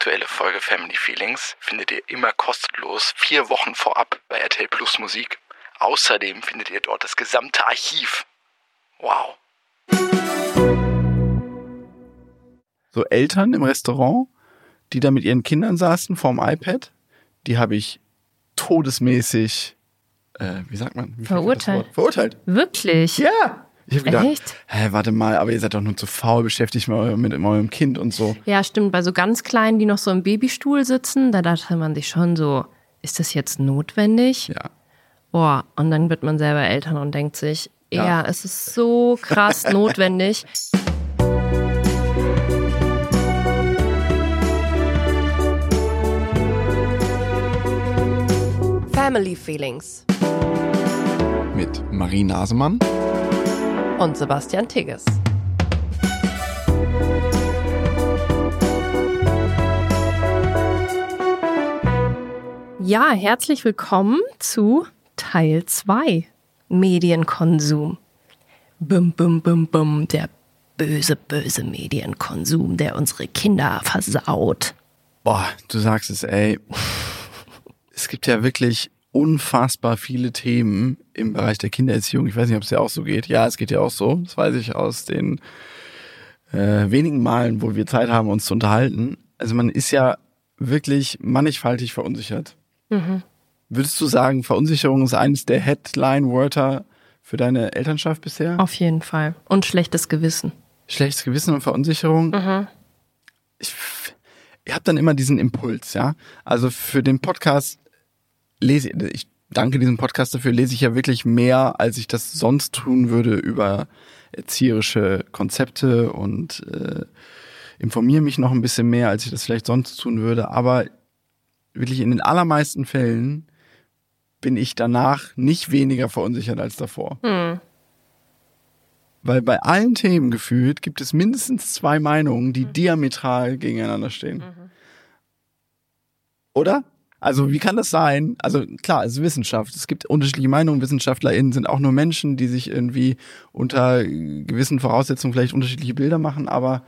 aktuelle Folge Family Feelings findet ihr immer kostenlos vier Wochen vorab bei RTL Plus Musik. Außerdem findet ihr dort das gesamte Archiv. Wow. So Eltern im Restaurant, die da mit ihren Kindern saßen vorm iPad, die habe ich todesmäßig, äh, wie sagt man? Wie Verurteilt. Verurteilt. Wirklich? Ja. Ich habe gedacht, Echt? hä, warte mal, aber ihr seid doch nur zu faul, beschäftigt mal mit eurem Kind und so. Ja, stimmt. Bei so ganz Kleinen, die noch so im Babystuhl sitzen, da dachte man sich schon so, ist das jetzt notwendig? Ja. Boah, und dann wird man selber Eltern und denkt sich, ja, Ja. es ist so krass notwendig. Family Feelings Mit Marie Nasemann. Und Sebastian Tigges. Ja, herzlich willkommen zu Teil 2 Medienkonsum. Bum, bum, bum, bum, der böse, böse Medienkonsum, der unsere Kinder versaut. Boah, du sagst es, ey. Es gibt ja wirklich unfassbar viele Themen im Bereich der Kindererziehung. Ich weiß nicht, ob es dir auch so geht. Ja, es geht ja auch so. Das weiß ich aus den äh, wenigen Malen, wo wir Zeit haben, uns zu unterhalten. Also man ist ja wirklich mannigfaltig verunsichert. Würdest du sagen, Verunsicherung ist eines der Headline-Wörter für deine Elternschaft bisher? Auf jeden Fall. Und schlechtes Gewissen. Schlechtes Gewissen und Verunsicherung. Ich, ich habe dann immer diesen Impuls, ja. Also für den Podcast lese ich danke diesem Podcast dafür, lese ich ja wirklich mehr, als ich das sonst tun würde über erzieherische Konzepte und äh, informiere mich noch ein bisschen mehr, als ich das vielleicht sonst tun würde. Aber wirklich in den allermeisten Fällen bin ich danach nicht weniger verunsichert als davor. Weil bei allen Themen gefühlt gibt es mindestens zwei Meinungen, die diametral gegeneinander stehen. Oder? Also wie kann das sein? Also klar, es ist Wissenschaft. Es gibt unterschiedliche Meinungen. WissenschaftlerInnen sind auch nur Menschen, die sich irgendwie unter gewissen Voraussetzungen vielleicht unterschiedliche Bilder machen. Aber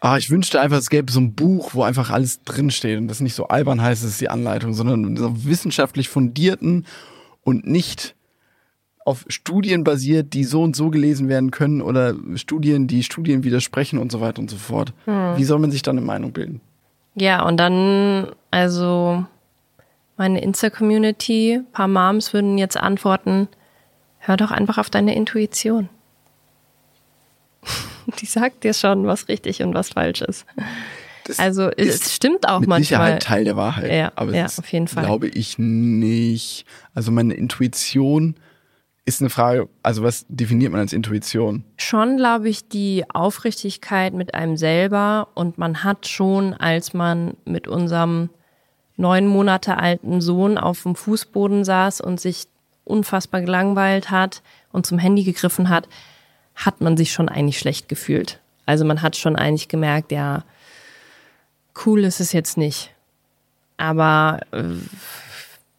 ah, ich wünschte einfach, es gäbe so ein Buch, wo einfach alles drinsteht und das nicht so albern heißt, es ist die Anleitung, sondern so wissenschaftlich fundierten und nicht auf Studien basiert, die so und so gelesen werden können oder Studien, die Studien widersprechen und so weiter und so fort. Wie soll man sich dann eine Meinung bilden? Ja, und dann, also meine Insta-Community, paar Moms würden jetzt antworten, hör doch einfach auf deine Intuition. Die sagt dir schon, was richtig und was falsch ist. Das Also es stimmt auch mit manchmal. Sicherheit Teil der Wahrheit. Ja, aber ja, das ist, auf jeden Fall. glaube ich nicht. Also meine Intuition ist eine Frage, also was definiert man als Intuition? schon, glaube ich, die Aufrichtigkeit mit einem selber und man hat schon, als man mit unserem neun Monate alten Sohn auf dem Fußboden saß und sich unfassbar gelangweilt hat und zum Handy gegriffen hat, hat man sich schon eigentlich schlecht gefühlt. Also man hat schon eigentlich gemerkt, ja, cool ist es jetzt nicht. Aber äh,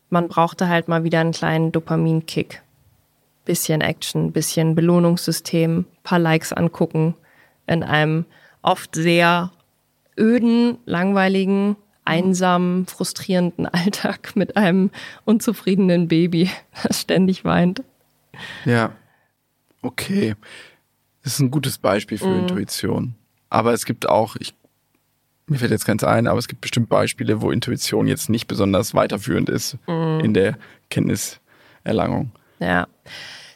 man brauchte halt mal wieder einen kleinen Dopaminkick bisschen Action, bisschen Belohnungssystem, paar Likes angucken in einem oft sehr öden, langweiligen, einsamen, frustrierenden Alltag mit einem unzufriedenen Baby, das ständig weint. Ja. Okay. Das ist ein gutes Beispiel für Intuition. Aber es gibt auch, ich, mir fällt jetzt keins ein, aber es gibt bestimmt Beispiele, wo Intuition jetzt nicht besonders weiterführend ist in der Kenntniserlangung. Ja.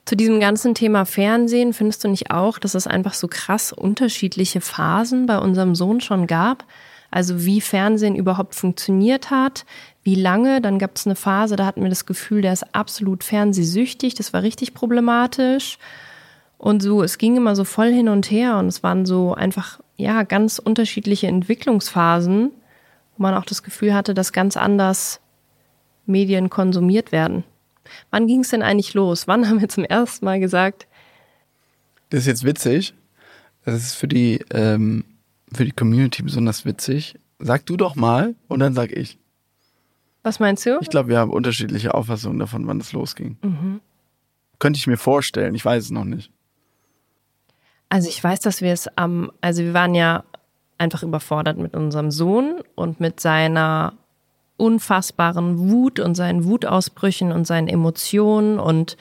Zu diesem ganzen Thema Fernsehen findest du nicht auch, dass es einfach so krass unterschiedliche Phasen bei unserem Sohn schon gab? Also wie Fernsehen überhaupt funktioniert hat, wie lange. Dann gab es eine Phase, da hatten wir das Gefühl, der ist absolut fernsehsüchtig. Das war richtig problematisch. Und so, es ging immer so voll hin und her und es waren so einfach, ja, ganz unterschiedliche Entwicklungsphasen, wo man auch das Gefühl hatte, dass ganz anders Medien konsumiert werden. Wann ging es denn eigentlich los? Wann haben wir zum ersten Mal gesagt, Das ist jetzt witzig. Das ist für die, ähm, für die Community besonders witzig. Sag du doch mal und dann sag ich. was meinst du? Ich glaube, wir haben unterschiedliche Auffassungen davon, wann es losging. Könnte ich mir vorstellen, ich weiß es noch nicht. Also ich weiß, dass wir es am, also wir waren ja einfach überfordert mit unserem Sohn und mit seiner unfassbaren Wut und seinen Wutausbrüchen und seinen Emotionen. Und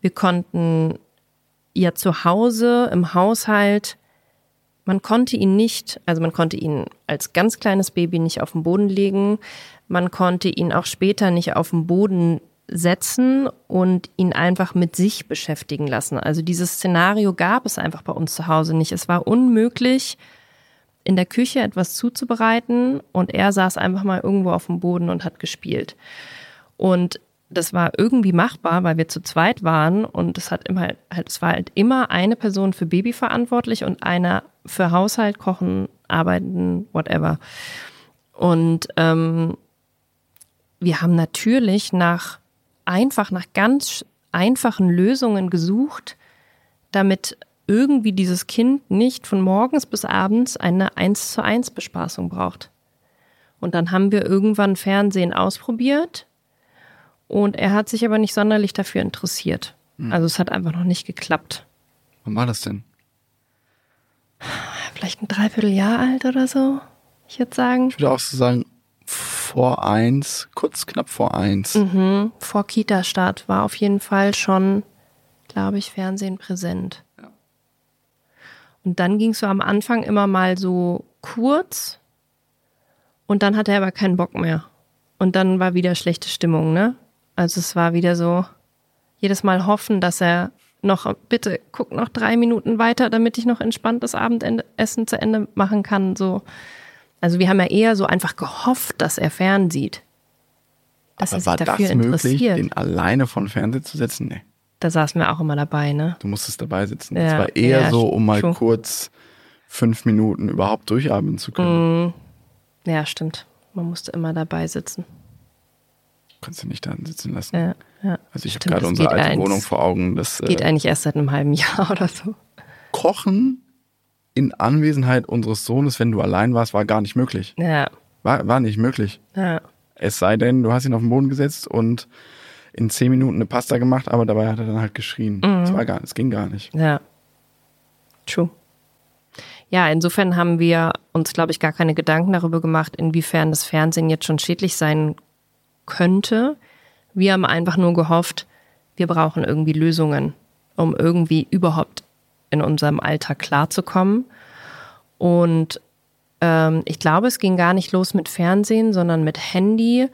wir konnten ja zu Hause im Haushalt, man konnte ihn nicht, also man konnte ihn als ganz kleines Baby nicht auf den Boden legen. Man konnte ihn auch später nicht auf den Boden setzen und ihn einfach mit sich beschäftigen lassen. Also dieses Szenario gab es einfach bei uns zu Hause nicht. Es war unmöglich, in der Küche etwas zuzubereiten und er saß einfach mal irgendwo auf dem Boden und hat gespielt. Und das war irgendwie machbar, weil wir zu zweit waren und es hat immer halt, es war halt immer eine Person für Baby verantwortlich und einer für Haushalt, Kochen, Arbeiten, whatever. Und ähm, wir haben natürlich nach einfach nach ganz einfachen Lösungen gesucht, damit irgendwie dieses Kind nicht von morgens bis abends eine 1 zu 1 Bespaßung braucht. Und dann haben wir irgendwann Fernsehen ausprobiert und er hat sich aber nicht sonderlich dafür interessiert. Hm. Also es hat einfach noch nicht geklappt. Wann war das denn? Vielleicht ein Dreivierteljahr alt oder so, ich würde sagen. Ich würde auch so sagen, vor eins, kurz knapp vor eins. Mhm. Vor Kita-Start war auf jeden Fall schon, glaube ich, Fernsehen präsent. Und dann ging es so am Anfang immer mal so kurz und dann hatte er aber keinen Bock mehr. Und dann war wieder schlechte Stimmung, ne? Also es war wieder so, jedes Mal hoffen, dass er noch, bitte guck noch drei Minuten weiter, damit ich noch entspannt das Abendessen zu Ende machen kann. So. Also wir haben ja eher so einfach gehofft, dass er fernsieht. Dass Aber er sich war dafür das möglich, interessiert. den alleine von Fernseher zu setzen? Nee. Da saßen wir auch immer dabei, ne? Du musstest dabei sitzen. Ja, das war eher ja, so, um mal true. kurz fünf Minuten überhaupt durchatmen zu können. Mm, ja, stimmt. Man musste immer dabei sitzen. Kannst du nicht da sitzen lassen. Ja, ja. Also ich habe gerade unsere alte eigentlich- Wohnung vor Augen. Das Geht äh, eigentlich erst seit einem halben Jahr oder so. Kochen in Anwesenheit unseres Sohnes, wenn du allein warst, war gar nicht möglich. Ja, War, war nicht möglich. ja. Es sei denn, du hast ihn auf den Boden gesetzt und in zehn Minuten eine Pasta gemacht, aber dabei hat er dann halt geschrien. Das war gar, es ging gar nicht. Ja. True. Ja, insofern haben wir uns, glaube ich, gar keine Gedanken darüber gemacht, inwiefern das Fernsehen jetzt schon schädlich sein könnte. Wir haben einfach nur gehofft, wir brauchen irgendwie Lösungen, um irgendwie überhaupt in unserem Alltag klarzukommen. Und ähm, ich glaube, es ging gar nicht los mit Fernsehen, sondern mit Handy.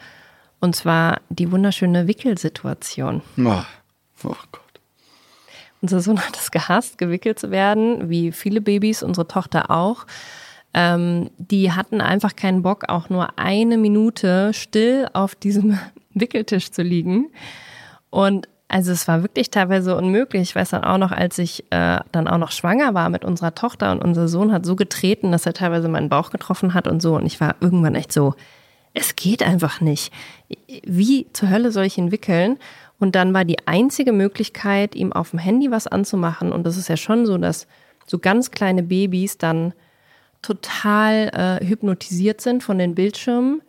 Und zwar die wunderschöne Wickelsituation. Oh, oh Gott. Unser Sohn hat es gehasst, gewickelt zu werden, wie viele Babys, unsere Tochter auch. Ähm, die hatten einfach keinen Bock, auch nur eine Minute still auf diesem Wickeltisch zu liegen. Und also es war wirklich teilweise unmöglich. Ich weiß dann auch noch, als ich äh, dann auch noch schwanger war mit unserer Tochter und unser Sohn hat so getreten, dass er teilweise meinen Bauch getroffen hat und so. Und ich war irgendwann echt so, es geht einfach nicht. Wie zur Hölle soll ich ihn wickeln? Und dann war die einzige Möglichkeit, ihm auf dem Handy was anzumachen. Und das ist ja schon so, dass so ganz kleine Babys dann total äh, hypnotisiert sind von den Bildschirmen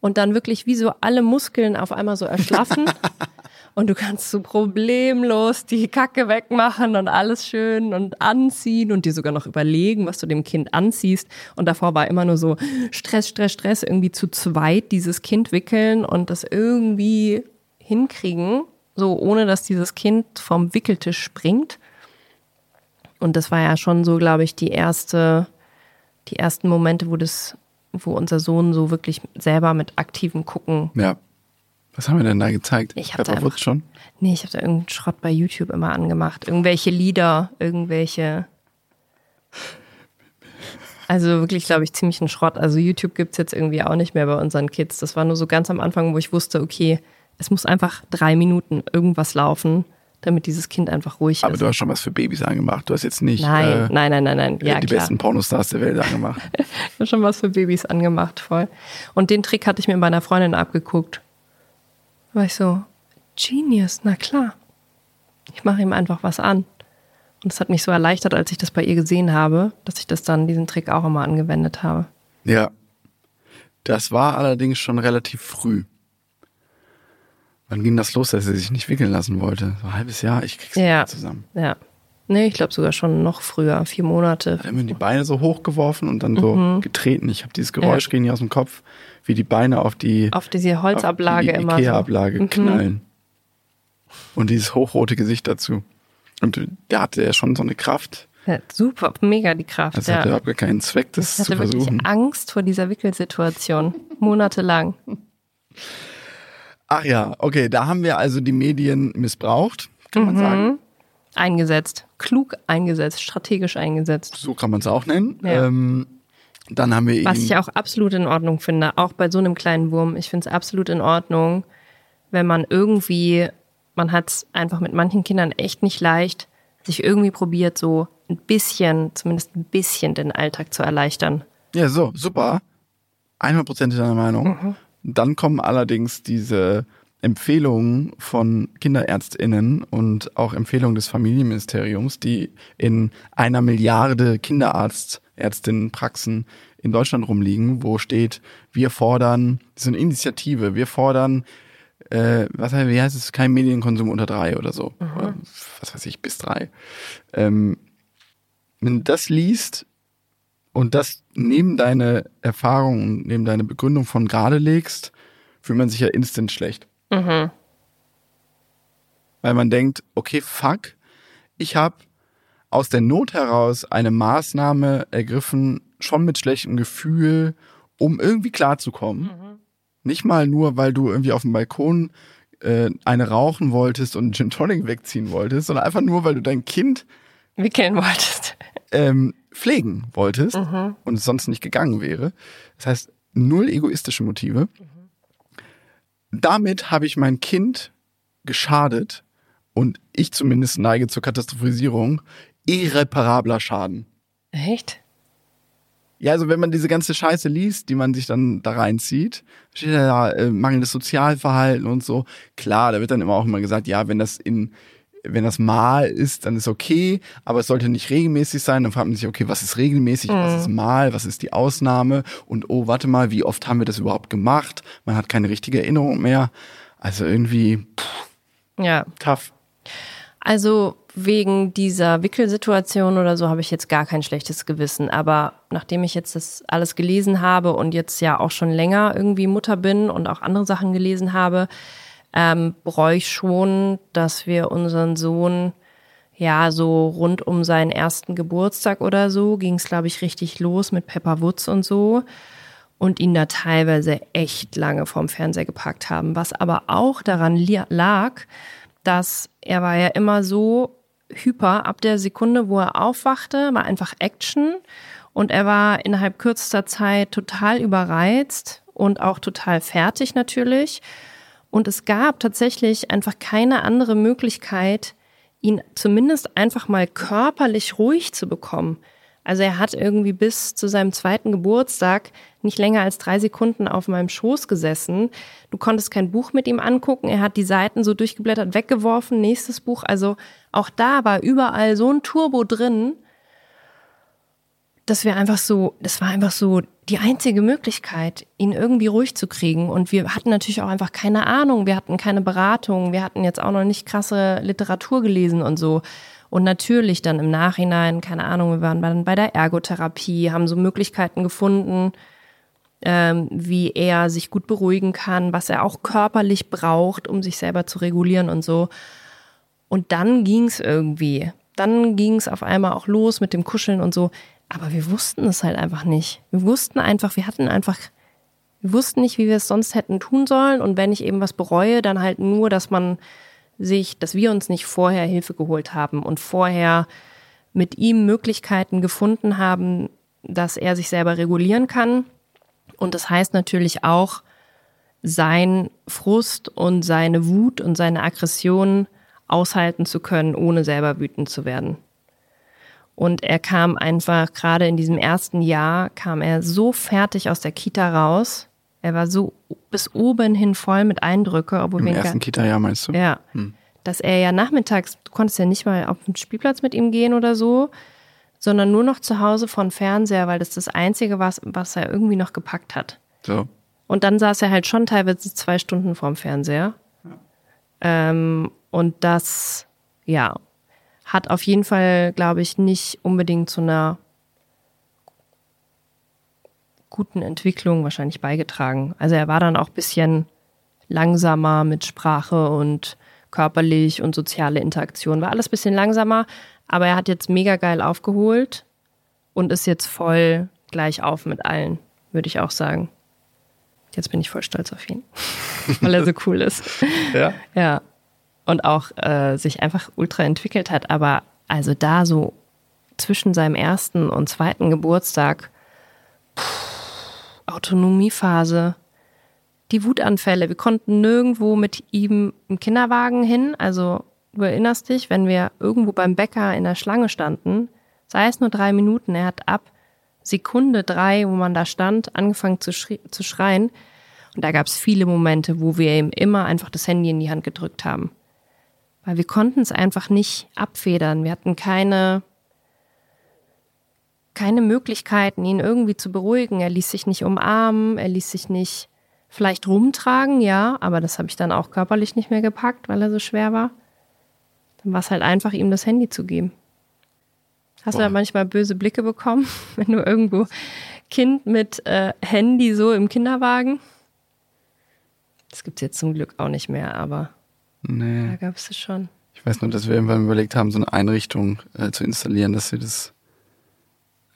und dann wirklich wie so alle Muskeln auf einmal so erschlaffen. Und du kannst so problemlos die Kacke wegmachen und alles schön und anziehen und dir sogar noch überlegen, was du dem Kind anziehst. Und davor war immer nur so Stress, Stress, Stress, irgendwie zu zweit dieses Kind wickeln und das irgendwie hinkriegen, so ohne dass dieses Kind vom Wickeltisch springt. Und das war ja schon so, glaube ich, die erste, die ersten Momente, wo das, wo unser Sohn so wirklich selber mit aktivem Gucken Ja. Was haben wir denn da gezeigt? Ich hab da einfach- schon? Nee, ich habe da irgendeinen Schrott bei YouTube immer angemacht. Irgendwelche Lieder, irgendwelche. Also wirklich, glaube ich, ziemlich ein Schrott. Also YouTube gibt's jetzt irgendwie auch nicht mehr bei unseren Kids. Das war nur so ganz am Anfang, wo ich wusste, okay, es muss einfach drei Minuten irgendwas laufen, damit dieses Kind einfach ruhig Aber ist. du hast schon was für Babys angemacht. Du hast jetzt nicht nein, äh, nein, nein, nein, nein. Ja, die klar. besten Pornostars der Welt angemacht. Ich hab schon was für Babys angemacht, voll. Und den Trick hatte ich mir bei einer Freundin abgeguckt. Da war ich so, Genius, na klar. Ich mache ihm einfach was an. Und es hat mich so erleichtert, als ich das bei ihr gesehen habe, dass ich das dann, diesen Trick auch immer angewendet habe. ja. Das war allerdings schon relativ früh. Wann ging das los, dass er sich nicht wickeln lassen wollte? So ein halbes Jahr, ich krieg's Ja. nicht zusammen. Ja. Nee, ich glaube sogar schon noch früher, vier Monate. Da haben wir die Beine so hochgeworfen und dann so getreten. Ich habe dieses Geräusch Ja. nicht aus dem Kopf, wie die Beine auf die, Auf diese Holzablage auf die immer. so. Ikea-Ablage Mhm. knallen. Und dieses hochrote Gesicht dazu. Und der hatte ja schon so eine Kraft. Ja, super, mega die Kraft. Das ja. hatte überhaupt keinen Zweck, das Ich zu hatte wirklich versuchen. Angst vor dieser Wickelsituation. Monatelang. Ach ja, okay, da haben wir also die Medien missbraucht, kann man sagen. Eingesetzt. Klug eingesetzt, strategisch eingesetzt. So kann man es auch nennen. Ja. Ähm, dann haben wir Was ich auch absolut in Ordnung finde, auch bei so einem kleinen Wurm. Ich finde es absolut in Ordnung, wenn man irgendwie, man hat es einfach mit manchen Kindern echt nicht leicht, sich irgendwie probiert, so ein bisschen, zumindest ein bisschen den Alltag zu erleichtern. Ja, so, super. 100% deiner Meinung. Dann kommen allerdings diese Empfehlungen von KinderärztInnen und auch Empfehlungen des Familienministeriums, die in einer Milliarde Kinderärztinnenpraxen in Deutschland rumliegen, wo steht, wir fordern, das ist eine Initiative, wir fordern, äh, was heißt, wie heißt es, kein Medienkonsum unter drei oder so. Oder, was weiß ich, bis drei. Ähm, wenn du das liest, und das neben deine Erfahrung und neben deine Begründung von gerade legst, fühlt man sich ja instant schlecht. Weil man denkt, okay, fuck, ich habe aus der Not heraus eine Maßnahme ergriffen, schon mit schlechtem Gefühl, um irgendwie klarzukommen. Nicht mal nur, weil du irgendwie auf dem Balkon äh, eine rauchen wolltest und einen Gin Tonic wegziehen wolltest, sondern einfach nur, weil du dein Kind Wickeln wolltest. ähm, pflegen wolltest und es sonst nicht gegangen wäre. Das heißt, null egoistische Motive. Damit habe ich mein Kind geschadet und ich zumindest neige zur Katastrophisierung irreparabler Schaden. Echt? Ja, also wenn man diese ganze Scheiße liest, die man sich dann da reinzieht, steht ja da äh, mangelndes Sozialverhalten und so. Klar, da wird dann immer auch immer gesagt, ja, wenn das in wenn das mal ist, dann ist okay, aber es sollte nicht regelmäßig sein. Dann fragt man sich, okay, was ist regelmäßig, was ist mal, was ist die Ausnahme und oh, warte mal, wie oft haben wir das überhaupt gemacht? Man hat keine richtige Erinnerung mehr. Also irgendwie pff, Ja. tough. Also wegen dieser Wickelsituation oder so habe ich jetzt gar kein schlechtes Gewissen. Aber nachdem ich jetzt das alles gelesen habe und jetzt ja auch schon länger irgendwie Mutter bin und auch andere Sachen gelesen habe, ähm, bereue ich schon, dass wir unseren Sohn ja so rund um seinen ersten Geburtstag oder so ging es, glaube ich, richtig los mit Pepper Woods und so und ihn da teilweise echt lange vorm Fernseher gepackt haben. Was aber auch daran lag, dass er war ja immer so hyper ab der Sekunde, wo er aufwachte, war einfach Action und er war innerhalb kürzester Zeit total überreizt und auch total fertig natürlich. Und es gab tatsächlich einfach keine andere Möglichkeit, ihn zumindest einfach mal körperlich ruhig zu bekommen. Also er hat irgendwie bis zu seinem zweiten Geburtstag nicht länger als drei Sekunden auf meinem Schoß gesessen. Du konntest kein Buch mit ihm angucken. Er hat die Seiten so durchgeblättert, weggeworfen. Nächstes Buch. Also auch da war überall so ein Turbo drin, dass wir einfach so, das war einfach so die einzige Möglichkeit, ihn irgendwie ruhig zu kriegen. Und wir hatten natürlich auch einfach keine Ahnung. Wir hatten keine Beratung. Wir hatten jetzt auch noch nicht krasse Literatur gelesen und so. Und natürlich dann im Nachhinein, keine Ahnung, wir waren dann bei der Ergotherapie, haben so Möglichkeiten gefunden, ähm, wie er sich gut beruhigen kann, was er auch körperlich braucht, um sich selber zu regulieren und so. Und dann ging's irgendwie. Dann ging's auf einmal auch los mit dem Kuscheln und so. Aber wir wussten es halt einfach nicht. Wir wussten einfach, wir hatten einfach, wir wussten nicht, wie wir es sonst hätten tun sollen. Und wenn ich eben was bereue, dann halt nur, dass man sich, dass wir uns nicht vorher Hilfe geholt haben und vorher mit ihm Möglichkeiten gefunden haben, dass er sich selber regulieren kann. Und das heißt natürlich auch, sein Frust und seine Wut und seine Aggression aushalten zu können, ohne selber wütend zu werden. Und er kam einfach, gerade in diesem ersten Jahr, kam er so fertig aus der Kita raus. Er war so bis oben hin voll mit Eindrücke, obwohl Im ersten Kita-Jahr meinst du? ja. Dass er ja nachmittags, du konntest ja nicht mal auf den Spielplatz mit ihm gehen oder so, sondern nur noch zu Hause vor dem Fernseher, weil das das Einzige war, was er irgendwie noch gepackt hat. So. Und dann saß er halt schon teilweise zwei Stunden vorm Fernseher. Ähm, und das, ja. Hat auf jeden Fall, glaube ich, nicht unbedingt zu einer guten Entwicklung wahrscheinlich beigetragen. Also er war dann auch bisschen langsamer mit Sprache und körperlich und soziale Interaktion. War alles bisschen langsamer, aber er hat jetzt mega geil aufgeholt und ist jetzt voll gleich auf mit allen, würde ich auch sagen. Jetzt bin ich voll stolz auf ihn, weil er so cool ist. Ja. Ja. Und auch äh, sich einfach ultra entwickelt hat. Aber also da so zwischen seinem ersten und zweiten Geburtstag, pff, Autonomiephase, die Wutanfälle. Wir konnten nirgendwo mit ihm im Kinderwagen hin. Also du erinnerst dich, wenn wir irgendwo beim Bäcker in der Schlange standen, sei es nur drei Minuten, er hat ab Sekunde drei, wo man da stand, angefangen zu, zu schreien. Und da gab es viele Momente, wo wir ihm immer einfach das Handy in die Hand gedrückt haben. Weil wir konnten es einfach nicht abfedern. Wir hatten keine, keine Möglichkeiten, ihn irgendwie zu beruhigen. Er ließ sich nicht umarmen, er ließ sich nicht vielleicht rumtragen, ja, aber das habe ich dann auch körperlich nicht mehr gepackt, weil er so schwer war. Dann war es halt einfach, ihm das Handy zu geben. Hast Boah. du da manchmal böse Blicke bekommen, wenn du irgendwo Kind mit äh, Handy so im Kinderwagen? Das gibt es jetzt zum Glück auch nicht mehr, aber nee. da gab es es schon. Ich weiß nur, dass wir irgendwann überlegt haben, so eine Einrichtung äh, zu installieren, dass wir das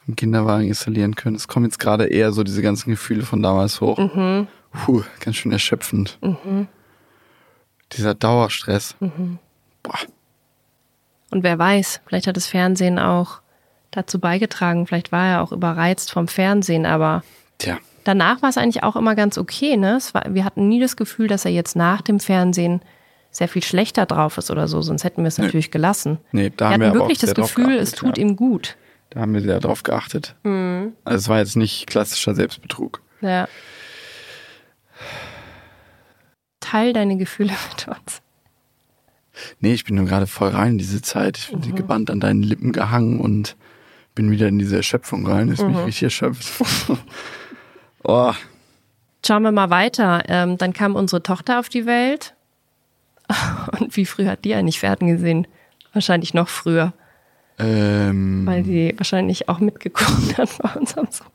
im Kinderwagen installieren können. Es kommen jetzt gerade eher so diese ganzen Gefühle von damals hoch. Mhm. Puh, ganz schön erschöpfend. Mhm. Dieser Dauerstress. Mhm. Boah. Und wer weiß, vielleicht hat das Fernsehen auch dazu beigetragen. Vielleicht war er auch überreizt vom Fernsehen, aber Tja. danach war es eigentlich auch immer ganz okay. Ne? War, wir hatten nie das Gefühl, dass er jetzt nach dem Fernsehen sehr viel schlechter drauf ist oder so, sonst hätten wir es natürlich gelassen. Nee, da wir haben wir wirklich das Gefühl, es tut ja. ihm gut. Da haben wir sehr drauf geachtet. Mhm. Also es war jetzt nicht klassischer Selbstbetrug. Ja. Teil deine Gefühle mit uns. Nee, ich bin nur gerade voll rein in diese Zeit. Ich bin Mhm. gebannt an deinen Lippen gehangen und bin wieder in diese Erschöpfung rein. Ist mich Mhm. richtig erschöpft. oh, Schauen wir mal weiter. Ähm, dann kam unsere Tochter auf die Welt. Und wie früh hat die eigentlich Pferden gesehen? Wahrscheinlich noch früher, ähm, weil die wahrscheinlich auch mitgeguckt hat bei unserem Sohn.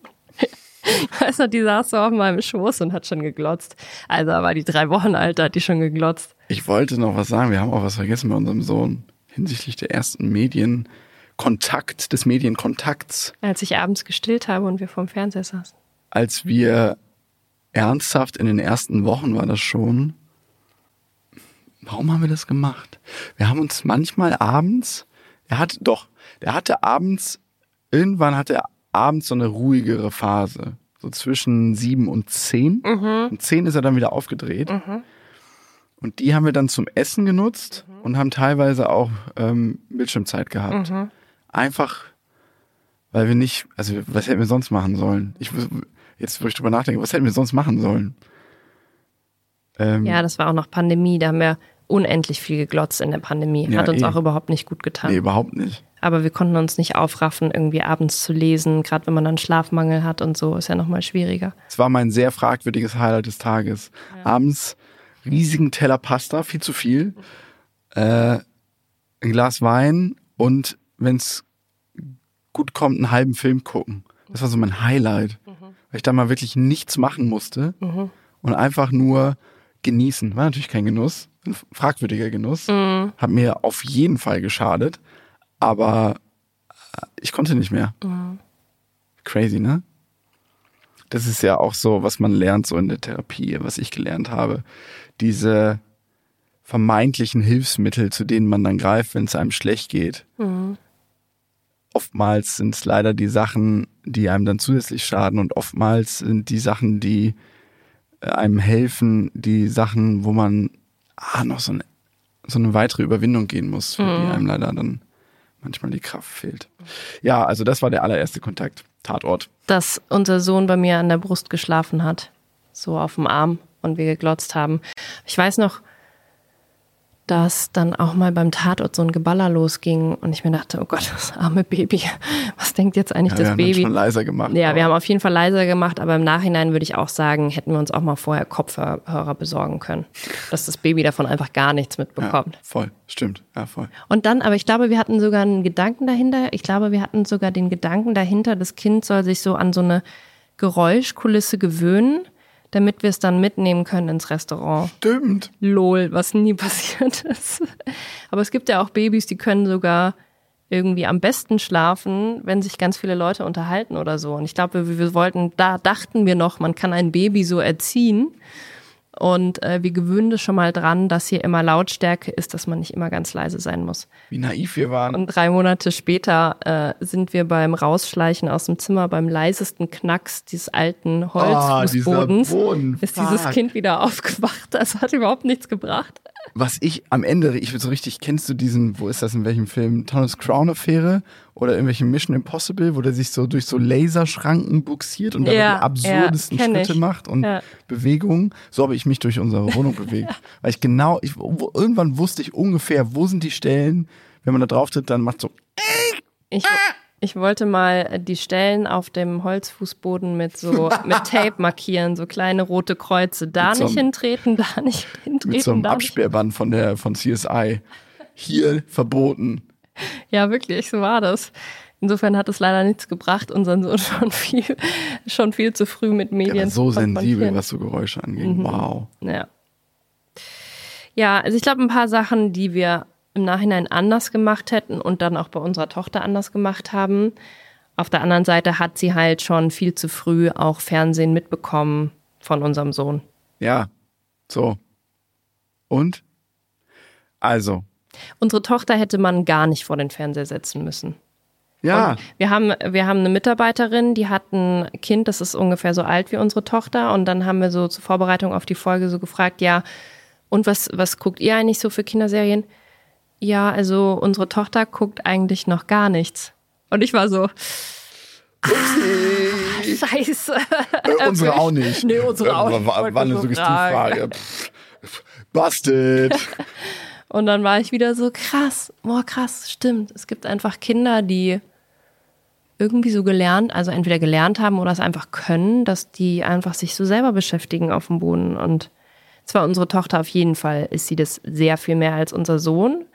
Ich weiß noch, die saß so auf meinem Schoß und hat schon geglotzt. Also war die drei Wochen alt, hat die schon geglotzt. ich wollte noch was sagen. Wir haben auch was vergessen bei unserem Sohn hinsichtlich der ersten Medienkontakt, des Medienkontakts. Als ich abends gestillt habe und wir vorm Fernseher saßen. als wir ernsthaft in den ersten Wochen war das schon. Warum haben wir das gemacht? Wir haben uns manchmal abends, er hatte doch, der hatte abends, irgendwann hatte er abends so eine ruhigere Phase. So zwischen sieben und zehn. Und zehn ist er dann wieder aufgedreht. Und die haben wir dann zum Essen genutzt und haben teilweise auch ähm, Bildschirmzeit gehabt. Einfach, weil wir nicht, also was hätten wir sonst machen sollen? Ich, jetzt, wo ich drüber nachdenke, was hätten wir sonst machen sollen? Ähm, Ja, das war auch noch Pandemie, da haben wir unendlich viel geglotzt in der Pandemie. Ja, Hat uns eh. auch überhaupt nicht gut getan. Nee, überhaupt nicht. Aber wir konnten uns nicht aufraffen, irgendwie abends zu lesen, gerade wenn man dann Schlafmangel hat und so, ist ja nochmal schwieriger. Es war mein sehr fragwürdiges Highlight des Tages. Abends riesigen Teller Pasta, viel zu viel, äh, ein Glas Wein und wenn es gut kommt, einen halben Film gucken. Das war so mein Highlight, weil ich da mal wirklich nichts machen musste und einfach nur genießen. War natürlich kein Genuss, ein fragwürdiger Genuss. Hat mir auf jeden Fall geschadet, aber äh, ich konnte nicht mehr. Crazy, ne? Das ist ja auch so, was man lernt so in der Therapie, was ich gelernt habe. Diese vermeintlichen Hilfsmittel, zu denen man dann greift, wenn es einem schlecht geht. Oftmals sind es leider die Sachen, die einem dann zusätzlich schaden und oftmals sind die Sachen, die äh, einem helfen, die Sachen, wo man ah, noch so eine, so eine weitere Überwindung gehen muss, für die einem leider dann manchmal die Kraft fehlt. Ja, also das war der allererste Kontakt. Tatort. Dass unser Sohn bei mir an der Brust geschlafen hat, so auf dem Arm und wir geglotzt haben. Ich weiß noch, dass dann auch mal beim Tatort so ein Geballer losging und ich mir dachte, oh Gott, das arme Baby, was denkt jetzt eigentlich Ja, das wir haben Baby? das schon leiser gemacht. Ja, wir haben auf jeden Fall leiser gemacht, aber im Nachhinein würde ich auch sagen, hätten wir uns auch mal vorher Kopfhörer besorgen können, dass das Baby davon einfach gar nichts ja, mitbekommt. voll, stimmt. Ja, voll. Und dann, aber ich glaube, wir hatten sogar einen Gedanken dahinter. Ich glaube, wir hatten sogar den Gedanken dahinter, das Kind soll sich so an so eine Geräuschkulisse gewöhnen, damit wir es dann mitnehmen können ins Restaurant. Stimmt. Lol, was nie passiert ist. Aber es gibt ja auch Babys, die können sogar irgendwie am besten schlafen, wenn sich ganz viele Leute unterhalten oder so. Und ich glaube, wir, wir wollten, da dachten wir noch, man kann ein Baby so erziehen. Und äh, wir gewöhnen das schon mal dran, dass hier immer Lautstärke ist, dass man nicht immer ganz leise sein muss. Wie naiv wir waren. Und drei Monate später äh, sind wir beim Rausschleichen aus dem Zimmer beim leisesten Knacks dieses alten Holzfußbodens. dieser Boden, ist dieses. Kind wieder aufgewacht. Das hat überhaupt nichts gebracht. Was ich am Ende, ich so richtig, kennst du diesen, wo ist das, in welchem Film? Thomas Crown Affäre oder irgendwelchen Mission Impossible, wo der sich so durch so Laserschranken buxiert und Ja, dabei die absurdesten ja, Schritte ich. macht und Ja. Bewegungen. So habe ich mich durch unsere Wohnung bewegt. Weil ich genau, ich, wo, irgendwann wusste ich ungefähr, wo sind die Stellen, wenn man da drauf tritt, dann macht so, Ich, ich wollte mal die Stellen auf dem Holzfußboden mit so mit Tape markieren, so kleine rote Kreuze. Da so nicht hintreten, da nicht hintreten. mit so einem nicht. Absperrband von der, von CSI. Hier verboten. Ja, wirklich, so war das. Insofern hat es leider nichts gebracht, unseren Sohn schon viel, schon viel zu früh mit Medien war so sensibel, was so Geräusche angeht. Mhm. Wow. Ja. Ja, also ich glaube, ein paar Sachen, die wir im Nachhinein anders gemacht hätten und dann auch bei unserer Tochter anders gemacht haben. Auf der anderen Seite hat sie halt schon viel zu früh auch Fernsehen mitbekommen von unserem Sohn. Ja. So. Und? Also. Unsere Tochter hätte man gar nicht vor den Fernseher setzen müssen. Ja. Und wir haben, wir haben eine Mitarbeiterin, die hat ein Kind, das ist ungefähr so alt wie unsere Tochter. Und dann haben wir so zur Vorbereitung auf die Folge so gefragt, ja, und was, was guckt ihr eigentlich so für Kinderserien? Ja, also unsere Tochter guckt eigentlich noch gar nichts. Und ich war so, ah, scheiße. Äh, unsere auch nicht. Nee, unsere auch Äh, nicht. War, war, eine Suggestivfrage. Busted. Und dann war ich wieder so krass, boah krass, stimmt. Es gibt einfach Kinder, die irgendwie so gelernt, also entweder gelernt haben oder es einfach können, dass die einfach sich so selber beschäftigen auf dem Boden. Und zwar unsere Tochter auf jeden Fall ist sie das sehr viel mehr als unser Sohn.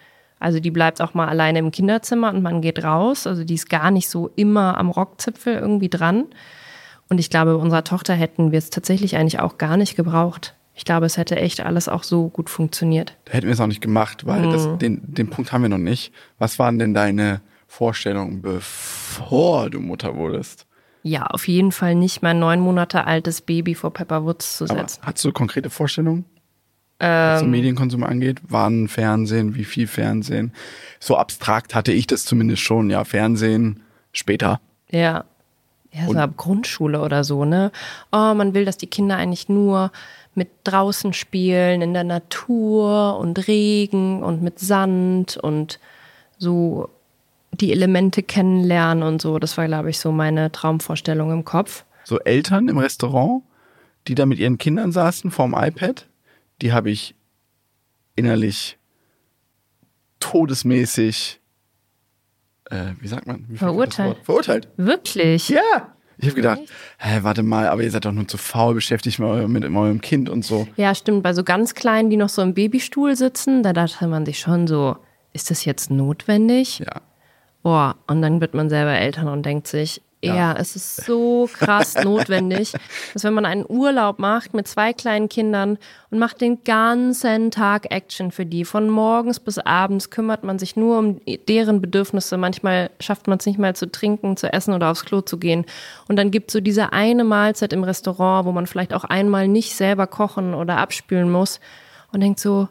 Also die bleibt auch mal alleine im Kinderzimmer und man geht raus. Also die ist gar nicht so immer am Rockzipfel irgendwie dran. Und ich glaube, unserer Tochter hätten wir es tatsächlich eigentlich auch gar nicht gebraucht. Ich glaube, es hätte echt alles auch so gut funktioniert. Da hätten wir es auch nicht gemacht, weil das, Mhm. den, den Punkt haben wir noch nicht. Was waren denn deine Vorstellungen, bevor du Mutter wurdest? Ja, auf jeden Fall nicht mein neun Monate altes Baby vor Pepper Woods zu Aber setzen. hast du konkrete Vorstellungen? Was Ähm. den Medienkonsum angeht, wann Fernsehen, wie viel Fernsehen. So abstrakt hatte ich das zumindest schon, ja, Fernsehen später. Ja. Ja, so Und- ab Grundschule oder so, ne? Oh, man will, dass die Kinder eigentlich nur mit draußen spielen, in der Natur und Regen und mit Sand und so die Elemente kennenlernen und so. Das war, glaube ich, so meine Traumvorstellung im Kopf. So Eltern im Restaurant, die da mit ihren Kindern saßen vorm iPad, die habe ich innerlich todesmäßig, äh, wie sagt man? Wie Verurteilt. Verurteilt. Wirklich? Ja. Ich habe gedacht, hä, warte mal, aber ihr seid doch nur zu faul, beschäftigt mal mit eurem Kind und so. Ja, stimmt. Bei so ganz Kleinen, die noch so im Babystuhl sitzen, da dachte man sich schon so, ist das jetzt notwendig? Ja. Boah, und dann wird man selber Eltern und denkt sich, ja, Ja. es ist so krass notwendig, dass wenn man einen Urlaub macht mit zwei kleinen Kindern und macht den ganzen Tag Action für die, von morgens bis abends kümmert man sich nur um deren Bedürfnisse. Manchmal schafft man es nicht mal zu trinken, zu essen oder aufs Klo zu gehen. Und dann gibt so diese eine Mahlzeit im Restaurant, wo man vielleicht auch einmal nicht selber kochen oder abspülen muss und denkt so,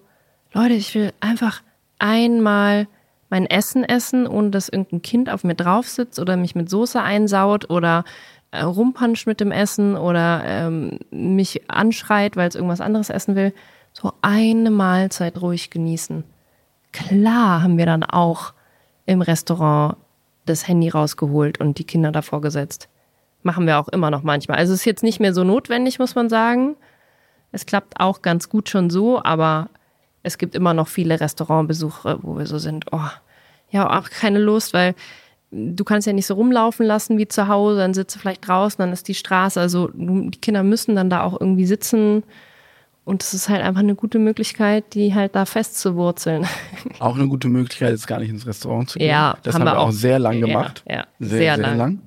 Leute, ich will einfach einmal mein Essen essen, ohne dass irgendein Kind auf mir drauf sitzt oder mich mit Soße einsaut oder äh, rumpanscht mit dem Essen oder ähm, mich anschreit, weil es irgendwas anderes essen will. So eine Mahlzeit ruhig genießen. Klar haben wir dann auch im Restaurant das Handy rausgeholt und die Kinder davor gesetzt. Machen wir auch immer noch manchmal. Also es ist jetzt nicht mehr so notwendig, muss man sagen. Es klappt auch ganz gut schon so, aber es gibt immer noch viele Restaurantbesuche, wo wir so sind, oh, ja, auch keine Lust, weil du kannst ja nicht so rumlaufen lassen wie zu Hause, dann sitzt du vielleicht draußen, dann ist die Straße, also die Kinder müssen dann da auch irgendwie sitzen. Und es ist halt einfach eine gute Möglichkeit, die halt da festzuwurzeln. Auch eine gute Möglichkeit, jetzt gar nicht ins Restaurant zu gehen. Ja, das haben, wir auch sehr lang gemacht. Ja, ja sehr, sehr sehr, lang. lang.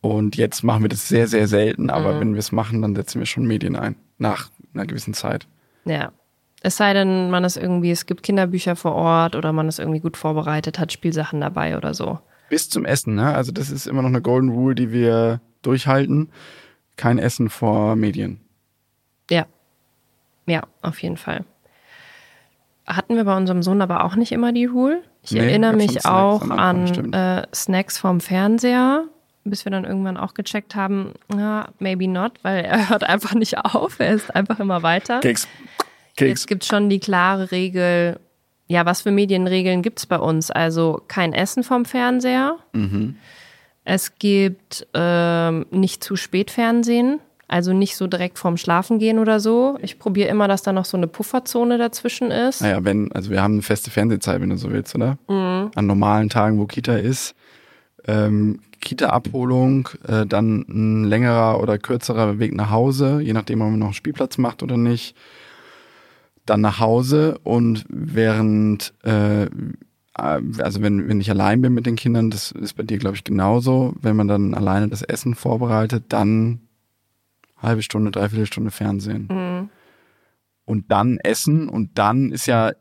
Und jetzt machen wir das sehr, sehr selten. Aber Mhm. wenn wir es machen, dann setzen wir schon Medien ein. Nach einer gewissen Zeit. Ja. Es sei denn, man ist irgendwie, es gibt Kinderbücher vor Ort oder man ist irgendwie gut vorbereitet, hat Spielsachen dabei oder so. Bis zum Essen, ne? Also das ist immer noch eine Golden Rule, die wir durchhalten. Kein Essen vor Medien. Ja. Ja, auf jeden Fall. Hatten wir bei unserem Sohn aber auch nicht immer die Rule. Ich Nee, erinnere mich Snacks auch Anfang, an äh, Snacks vom Fernseher, bis wir dann irgendwann auch gecheckt haben, ja, maybe not, weil er hört einfach nicht auf, er ist einfach immer weiter. Keks. Jetzt Keks. gibt es schon die klare Regel, ja, was für Medienregeln gibt es bei uns? Also kein Essen vom Fernseher. Es gibt ähm, nicht zu spät Fernsehen, also nicht so direkt vorm Schlafengehen oder so. Ich probiere immer, dass da noch so eine Pufferzone dazwischen ist. Naja, wenn, also wir haben eine feste Fernsehzeit, wenn du so willst, oder? Mhm. An normalen Tagen, wo Kita ist. Ähm, Kita-Abholung, äh, dann ein längerer oder kürzerer Weg nach Hause, je nachdem, ob man noch einen Spielplatz macht oder nicht. Dann nach Hause und während, äh, also wenn, wenn ich allein bin mit den Kindern, das ist bei dir, glaube ich, genauso, wenn man dann alleine das Essen vorbereitet, dann halbe Stunde, dreiviertel Stunde Fernsehen. Und dann essen und dann ist ja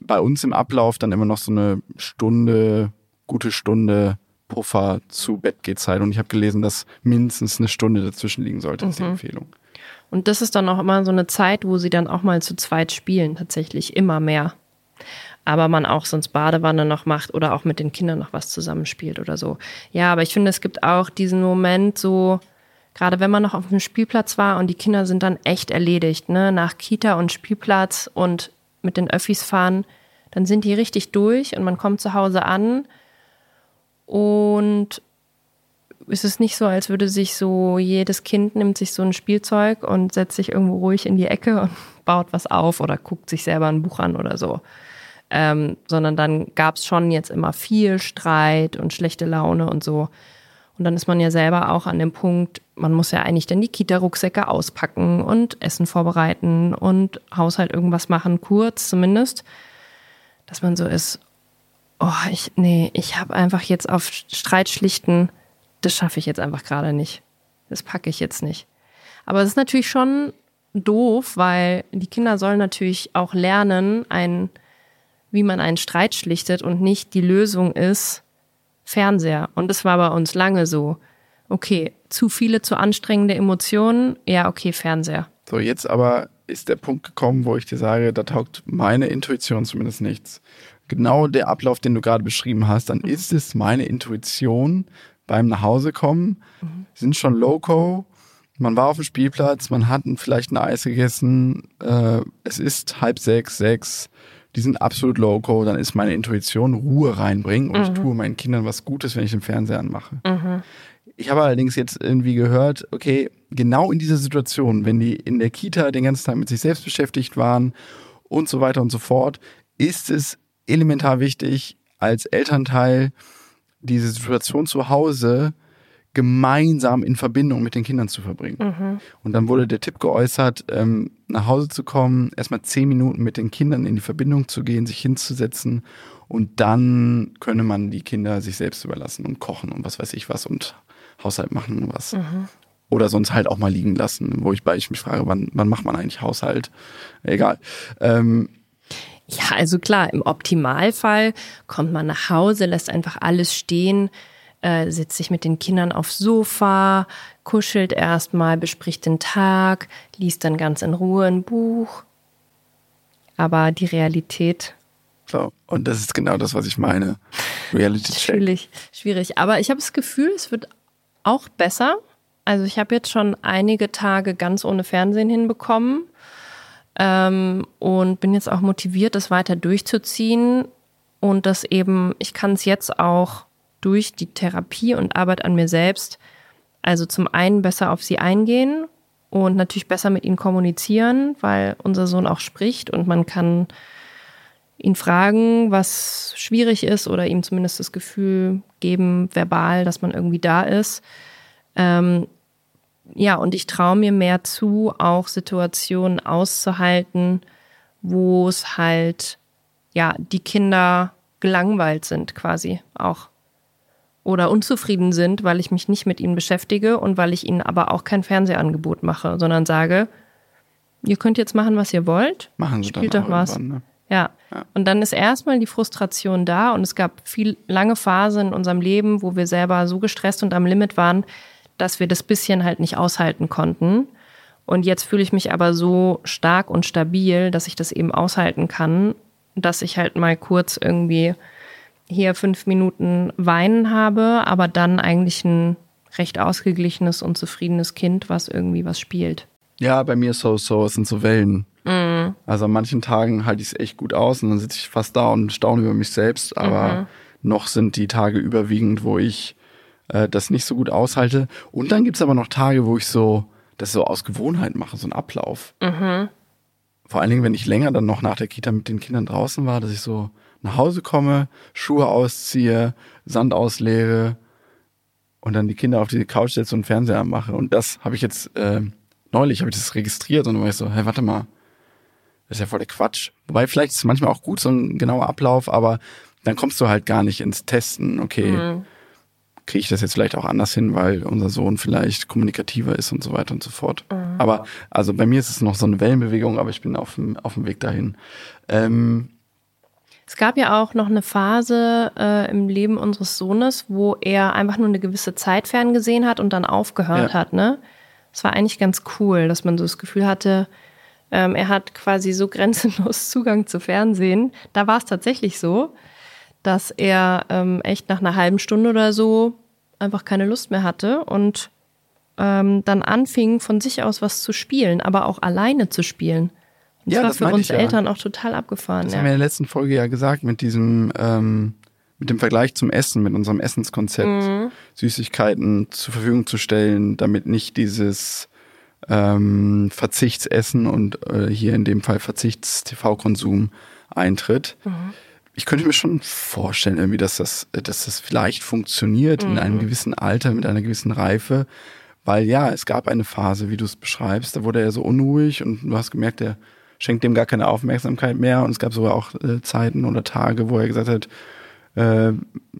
bei uns im Ablauf dann immer noch so eine Stunde, gute Stunde Puffer zu Bettgehzeit. Und ich habe gelesen, dass mindestens eine Stunde dazwischen liegen sollte, ist die Empfehlung. Und das ist dann auch immer so eine Zeit, wo sie dann auch mal zu zweit spielen, tatsächlich immer mehr. Aber man auch sonst Badewanne noch macht oder auch mit den Kindern noch was zusammenspielt oder so. Ja, aber ich finde, es gibt auch diesen Moment so, gerade wenn man noch auf dem Spielplatz war und die Kinder sind dann echt erledigt, ne, nach Kita und Spielplatz und mit den Öffis fahren, dann sind die richtig durch und man kommt zu Hause an und es ist nicht so, als würde sich so jedes Kind nimmt sich so ein Spielzeug und setzt sich irgendwo ruhig in die Ecke und baut was auf oder guckt sich selber ein Buch an oder so. Ähm, sondern dann gab es schon jetzt immer viel Streit und schlechte Laune und so. Und dann ist man ja selber auch an dem Punkt, man muss ja eigentlich dann die Kita-Rucksäcke auspacken und Essen vorbereiten und Haushalt irgendwas machen, kurz zumindest, dass man so ist, oh, ich, nee, ich habe einfach jetzt auf Streit schlichten, das schaffe ich jetzt einfach gerade nicht. Das packe ich jetzt nicht. Aber es ist natürlich schon doof, weil die Kinder sollen natürlich auch lernen, ein, wie man einen Streit schlichtet und nicht die Lösung ist Fernseher. Und das war bei uns lange so. Okay, zu viele, zu anstrengende Emotionen, ja, okay, Fernseher. So, jetzt aber ist der Punkt gekommen, wo ich dir sage, da taugt meine Intuition zumindest nichts. Genau der Ablauf, den du gerade beschrieben hast, dann ist es meine Intuition beim Nachhausekommen, sind schon loco, man war auf dem Spielplatz, man hat vielleicht ein Eis gegessen, äh, es ist halb sechs, sechs, die sind absolut loco, dann ist meine Intuition Ruhe reinbringen und ich tue meinen Kindern was Gutes, wenn ich den Fernseher anmache. Ich habe allerdings jetzt irgendwie gehört, okay, genau in dieser Situation, wenn die in der Kita den ganzen Tag mit sich selbst beschäftigt waren und so weiter und so fort, ist es elementar wichtig, als Elternteil diese Situation zu Hause gemeinsam in Verbindung mit den Kindern zu verbringen. Und dann wurde der Tipp geäußert, ähm, nach Hause zu kommen, erstmal zehn Minuten mit den Kindern in die Verbindung zu gehen, sich hinzusetzen und dann könne man die Kinder sich selbst überlassen und kochen und was weiß ich was und Haushalt machen und was. Oder sonst halt auch mal liegen lassen, wo ich bei ich mich frage, wann, wann macht man eigentlich Haushalt? Egal. Ähm, Ja, also klar, im Optimalfall kommt man nach Hause, lässt einfach alles stehen, äh, setzt sich mit den Kindern aufs Sofa, kuschelt erstmal, bespricht den Tag, liest dann ganz in Ruhe ein Buch. Aber die Realität, so. Und das ist genau das, was ich meine. Reality Check. schwierig, schwierig. Aber ich habe das Gefühl, es wird auch besser. Also ich habe jetzt schon einige Tage ganz ohne Fernsehen hinbekommen ähm, und bin jetzt auch motiviert, das weiter durchzuziehen und das eben, ich kann es jetzt auch durch die Therapie und Arbeit an mir selbst, also zum einen besser auf sie eingehen und natürlich besser mit ihnen kommunizieren, weil unser Sohn auch spricht und man kann ihn fragen, was schwierig ist oder ihm zumindest das Gefühl geben, verbal, dass man irgendwie da ist. Ähm, ja, und ich traue mir mehr zu, auch Situationen auszuhalten, wo es halt, ja, die Kinder gelangweilt sind quasi auch. Oder unzufrieden sind, weil ich mich nicht mit ihnen beschäftige und weil ich ihnen aber auch kein Fernsehangebot mache, sondern sage, ihr könnt jetzt machen, was ihr wollt. Machen Sie Spielt doch was. Ne? Ja. Ja. Und dann ist erstmal die Frustration da und es gab viel lange Phasen in unserem Leben, wo wir selber so gestresst und am Limit waren, dass wir das bisschen halt nicht aushalten konnten. Und jetzt fühle ich mich aber so stark und stabil, dass ich das eben aushalten kann, dass ich halt mal kurz irgendwie hier fünf Minuten weinen habe, aber dann eigentlich ein recht ausgeglichenes und zufriedenes Kind, was irgendwie was spielt. Ja, bei mir so, so, es sind so Wellen. Mhm. Also an manchen Tagen halte ich es echt gut aus und dann sitze ich fast da und staune über mich selbst, aber Mhm. noch sind die Tage überwiegend, wo ich äh, das nicht so gut aushalte. Und dann gibt's aber noch Tage, wo ich so das so aus Gewohnheit mache, so einen Ablauf. Mhm. Vor allen Dingen, wenn ich länger dann noch nach der Kita mit den Kindern draußen war, dass ich so nach Hause komme, Schuhe ausziehe, Sand ausleere und dann die Kinder auf die Couch setze und Fernseher mache. Und das habe ich jetzt äh, neulich, habe ich das registriert und dann war ich so, hey, warte mal, das ist ja voll der Quatsch. Wobei vielleicht ist es manchmal auch gut, so ein genauer Ablauf, aber dann kommst du halt gar nicht ins Testen, okay, kriege ich das jetzt vielleicht auch anders hin, weil unser Sohn vielleicht kommunikativer ist und so weiter und so fort. Aber also bei mir ist es noch so eine Wellenbewegung, aber ich bin auf dem, auf dem Weg dahin. Ähm, Es gab ja auch noch eine Phase äh, im Leben unseres Sohnes, wo er einfach nur eine gewisse Zeit ferngesehen hat und dann aufgehört Ja. hat. Ne? Das war eigentlich ganz cool, dass man so das Gefühl hatte, ähm, er hat quasi so grenzenlos Zugang zu Fernsehen. Da war es tatsächlich so, dass er ähm, echt nach einer halben Stunde oder so einfach keine Lust mehr hatte und ähm, dann anfing, von sich aus was zu spielen, aber auch alleine zu spielen. Und das Ja, war das für meinte uns ja. Eltern auch total abgefahren. Das ja. haben wir in der letzten Folge ja gesagt mit diesem, ähm, mit dem Vergleich zum Essen, mit unserem Essenskonzept, Mhm. Süßigkeiten zur Verfügung zu stellen, damit nicht dieses ähm, Verzichtsessen und äh, hier in dem Fall Verzichts-TV-Konsum eintritt. Mhm. Ich könnte mir schon vorstellen, irgendwie, dass das, dass das vielleicht funktioniert in Mhm. einem gewissen Alter, mit einer gewissen Reife. Weil ja, es gab eine Phase, wie du es beschreibst, da wurde er so unruhig und du hast gemerkt, er schenkt dem gar keine Aufmerksamkeit mehr. Und es gab sogar auch äh, Zeiten oder Tage, wo er gesagt hat, äh,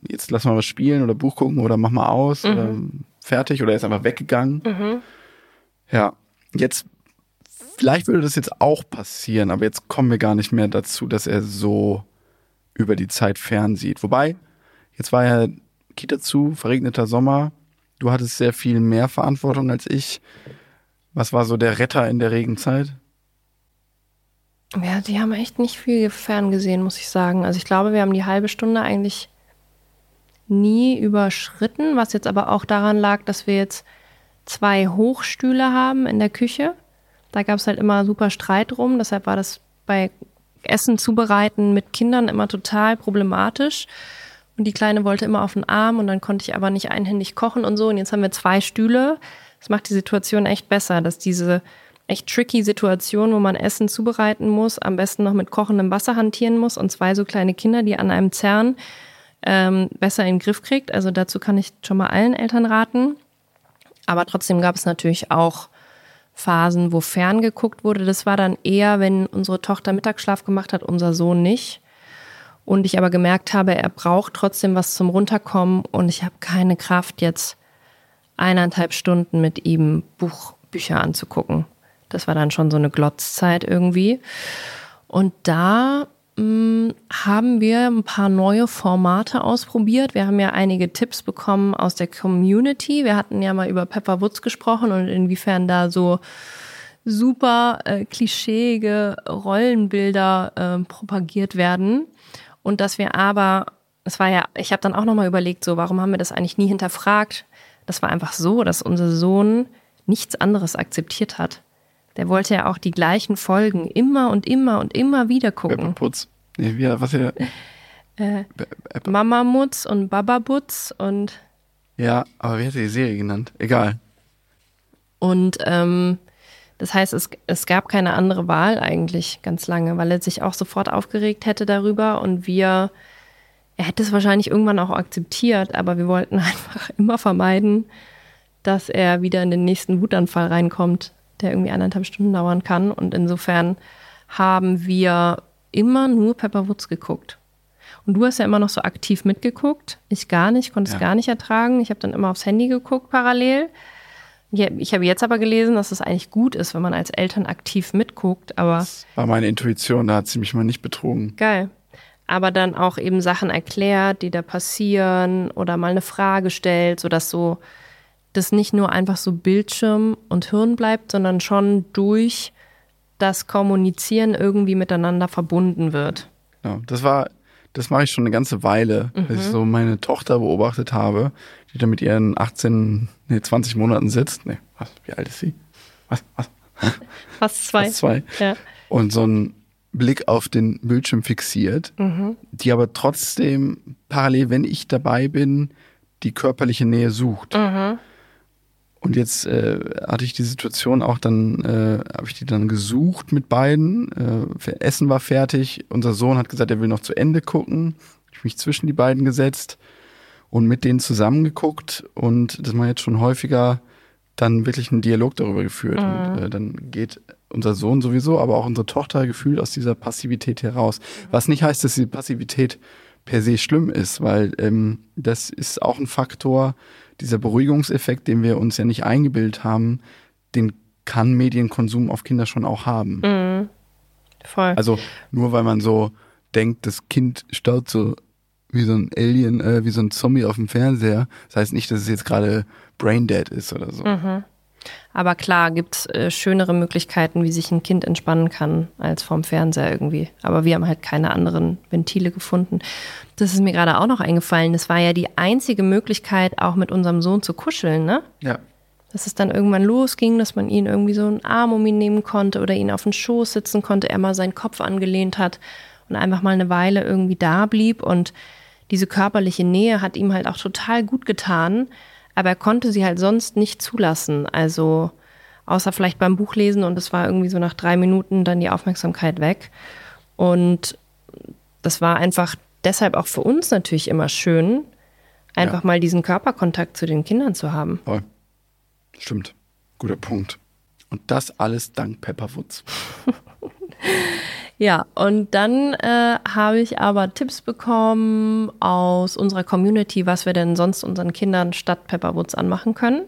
jetzt lass mal was spielen oder Buch gucken oder mach mal aus oder fertig oder er ist einfach weggegangen. Ja, jetzt, vielleicht würde das jetzt auch passieren, aber jetzt kommen wir gar nicht mehr dazu, dass er so über die Zeit fernsieht. Wobei, jetzt war ja Kita zu, verregneter Sommer. Du hattest sehr viel mehr Verantwortung als ich. Was war so der Retter in der Regenzeit? Ja, die haben echt nicht viel ferngesehen, muss ich sagen. Also ich glaube, wir haben die halbe Stunde eigentlich nie überschritten, was jetzt aber auch daran lag, dass wir jetzt zwei Hochstühle haben in der Küche. Da gab es halt immer super Streit drum. Deshalb war das bei Essen zubereiten mit Kindern immer total problematisch. Und die Kleine wollte immer auf den Arm und dann konnte ich aber nicht einhändig kochen und so. Und jetzt haben wir zwei Stühle. Das macht die Situation echt besser, dass diese echt tricky Situation, wo man Essen zubereiten muss, am besten noch mit kochendem Wasser hantieren muss und zwei so kleine Kinder, die an einem zerren, ähm, besser in den Griff kriegt. Also dazu kann ich schon mal allen Eltern raten. Aber trotzdem gab es natürlich auch Phasen, wo ferngeguckt wurde. Das war dann eher, wenn unsere Tochter Mittagsschlaf gemacht hat, unser Sohn nicht. Und ich aber gemerkt habe, er braucht trotzdem was zum Runterkommen und ich habe keine Kraft, jetzt eineinhalb Stunden mit ihm Buch, Bücher anzugucken. Das war dann schon so eine Glotzzeit irgendwie. Und da haben wir ein paar neue Formate ausprobiert. Wir haben ja einige Tipps bekommen aus der Community. Wir hatten ja mal über Pepper Woods gesprochen und inwiefern da so super äh, klischeeige Rollenbilder äh, propagiert werden. Und dass wir aber, es war ja, ich habe dann auch nochmal überlegt, so, warum haben wir das eigentlich nie hinterfragt? Das war einfach so, dass unser Sohn nichts anderes akzeptiert hat. Der wollte ja auch die gleichen Folgen immer und immer und immer wieder gucken. Putz. Nee, wie, was hier? Äh, Mama Mutz und Baba Butz und Ja, aber wie hat er die Serie genannt? Egal. Und ähm, Das heißt, es, es gab keine andere Wahl eigentlich ganz lange, weil er sich auch sofort aufgeregt hätte darüber und wir, er hätte es wahrscheinlich irgendwann auch akzeptiert, aber wir wollten einfach immer vermeiden, dass er wieder in den nächsten Wutanfall reinkommt, der irgendwie anderthalb Stunden dauern kann. Und insofern haben wir immer nur Pepper Woods geguckt. Und du hast ja immer noch so aktiv mitgeguckt. Ich gar nicht, konnte es Ja. gar nicht ertragen. Ich habe dann immer aufs Handy geguckt parallel. Ich habe jetzt aber gelesen, dass es eigentlich gut ist, wenn man als Eltern aktiv mitguckt, aber Das war meine Intuition, da hat sie mich mal nicht betrogen. geil. Aber dann auch eben Sachen erklärt, die da passieren oder mal eine Frage stellt, sodass so das nicht nur einfach so Bildschirm und Hirn bleibt, sondern schon durch das Kommunizieren irgendwie miteinander verbunden wird. Ja, das war, das mache ich schon eine ganze Weile, dass ich so meine Tochter beobachtet habe, die da mit ihren 18, nee, 20 Monaten sitzt. Nee, was, wie alt ist sie? Was, was? Fast zwei. Fast zwei. Ja. Und so einen Blick auf den Bildschirm fixiert, die aber trotzdem parallel, wenn ich dabei bin, die körperliche Nähe sucht. Und jetzt äh, hatte ich die Situation auch dann, äh, habe ich die dann gesucht mit beiden. Äh, Essen war fertig. Unser Sohn hat gesagt, er will noch zu Ende gucken. Ich habe mich zwischen die beiden gesetzt und mit denen zusammengeguckt und das ich jetzt schon häufiger dann wirklich einen Dialog darüber geführt. Und äh, dann geht unser Sohn sowieso, aber auch unsere Tochter gefühlt aus dieser Passivität heraus. Was nicht heißt, dass die Passivität per se schlimm ist, weil ähm, das ist auch ein Faktor, dieser Beruhigungseffekt, den wir uns ja nicht eingebildet haben, den kann Medienkonsum auf Kinder schon auch haben. Voll. Also nur weil man so denkt, das Kind staut so wie so ein Alien, äh, wie so ein Zombie auf dem Fernseher, das heißt nicht, dass es jetzt gerade braindead ist oder so. Aber klar gibt's äh, schönere Möglichkeiten, wie sich ein Kind entspannen kann, als vorm Fernseher irgendwie. Aber wir haben halt keine anderen Ventile gefunden. Das ist mir gerade auch noch eingefallen. Das war ja die einzige Möglichkeit, auch mit unserem Sohn zu kuscheln, ne? Ja. Dass es dann irgendwann losging, dass man ihn irgendwie so einen Arm um ihn nehmen konnte oder ihn auf den Schoß sitzen konnte, er mal seinen Kopf angelehnt hat und einfach mal eine Weile irgendwie da blieb. Und diese körperliche Nähe hat ihm halt auch total gut getan, aber er konnte sie halt sonst nicht zulassen. Also außer vielleicht beim Buchlesen und es war irgendwie so nach drei Minuten dann die Aufmerksamkeit weg. Und das war einfach deshalb auch für uns natürlich immer schön, einfach Ja. mal diesen Körperkontakt zu den Kindern zu haben. Voll. Stimmt. Guter Punkt. Und das alles dank Pepperwoods. Ja, und dann äh, habe ich aber Tipps bekommen aus unserer Community, was wir denn sonst unseren Kindern statt Pepperwoods anmachen können.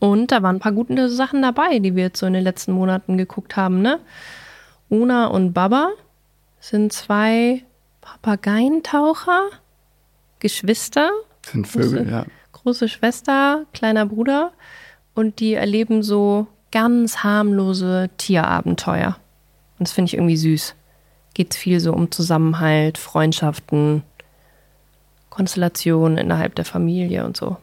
Und da waren ein paar gute Sachen dabei, die wir jetzt so in den letzten Monaten geguckt haben. Ne? Una und Baba sind zwei Papageientaucher, Geschwister, Das sind Vögel, Große- ja. große Schwester, kleiner Bruder und die erleben so ganz harmlose Tierabenteuer. Und das finde ich irgendwie süß. Geht viel so um Zusammenhalt, Freundschaften, Konstellationen innerhalb der Familie und so.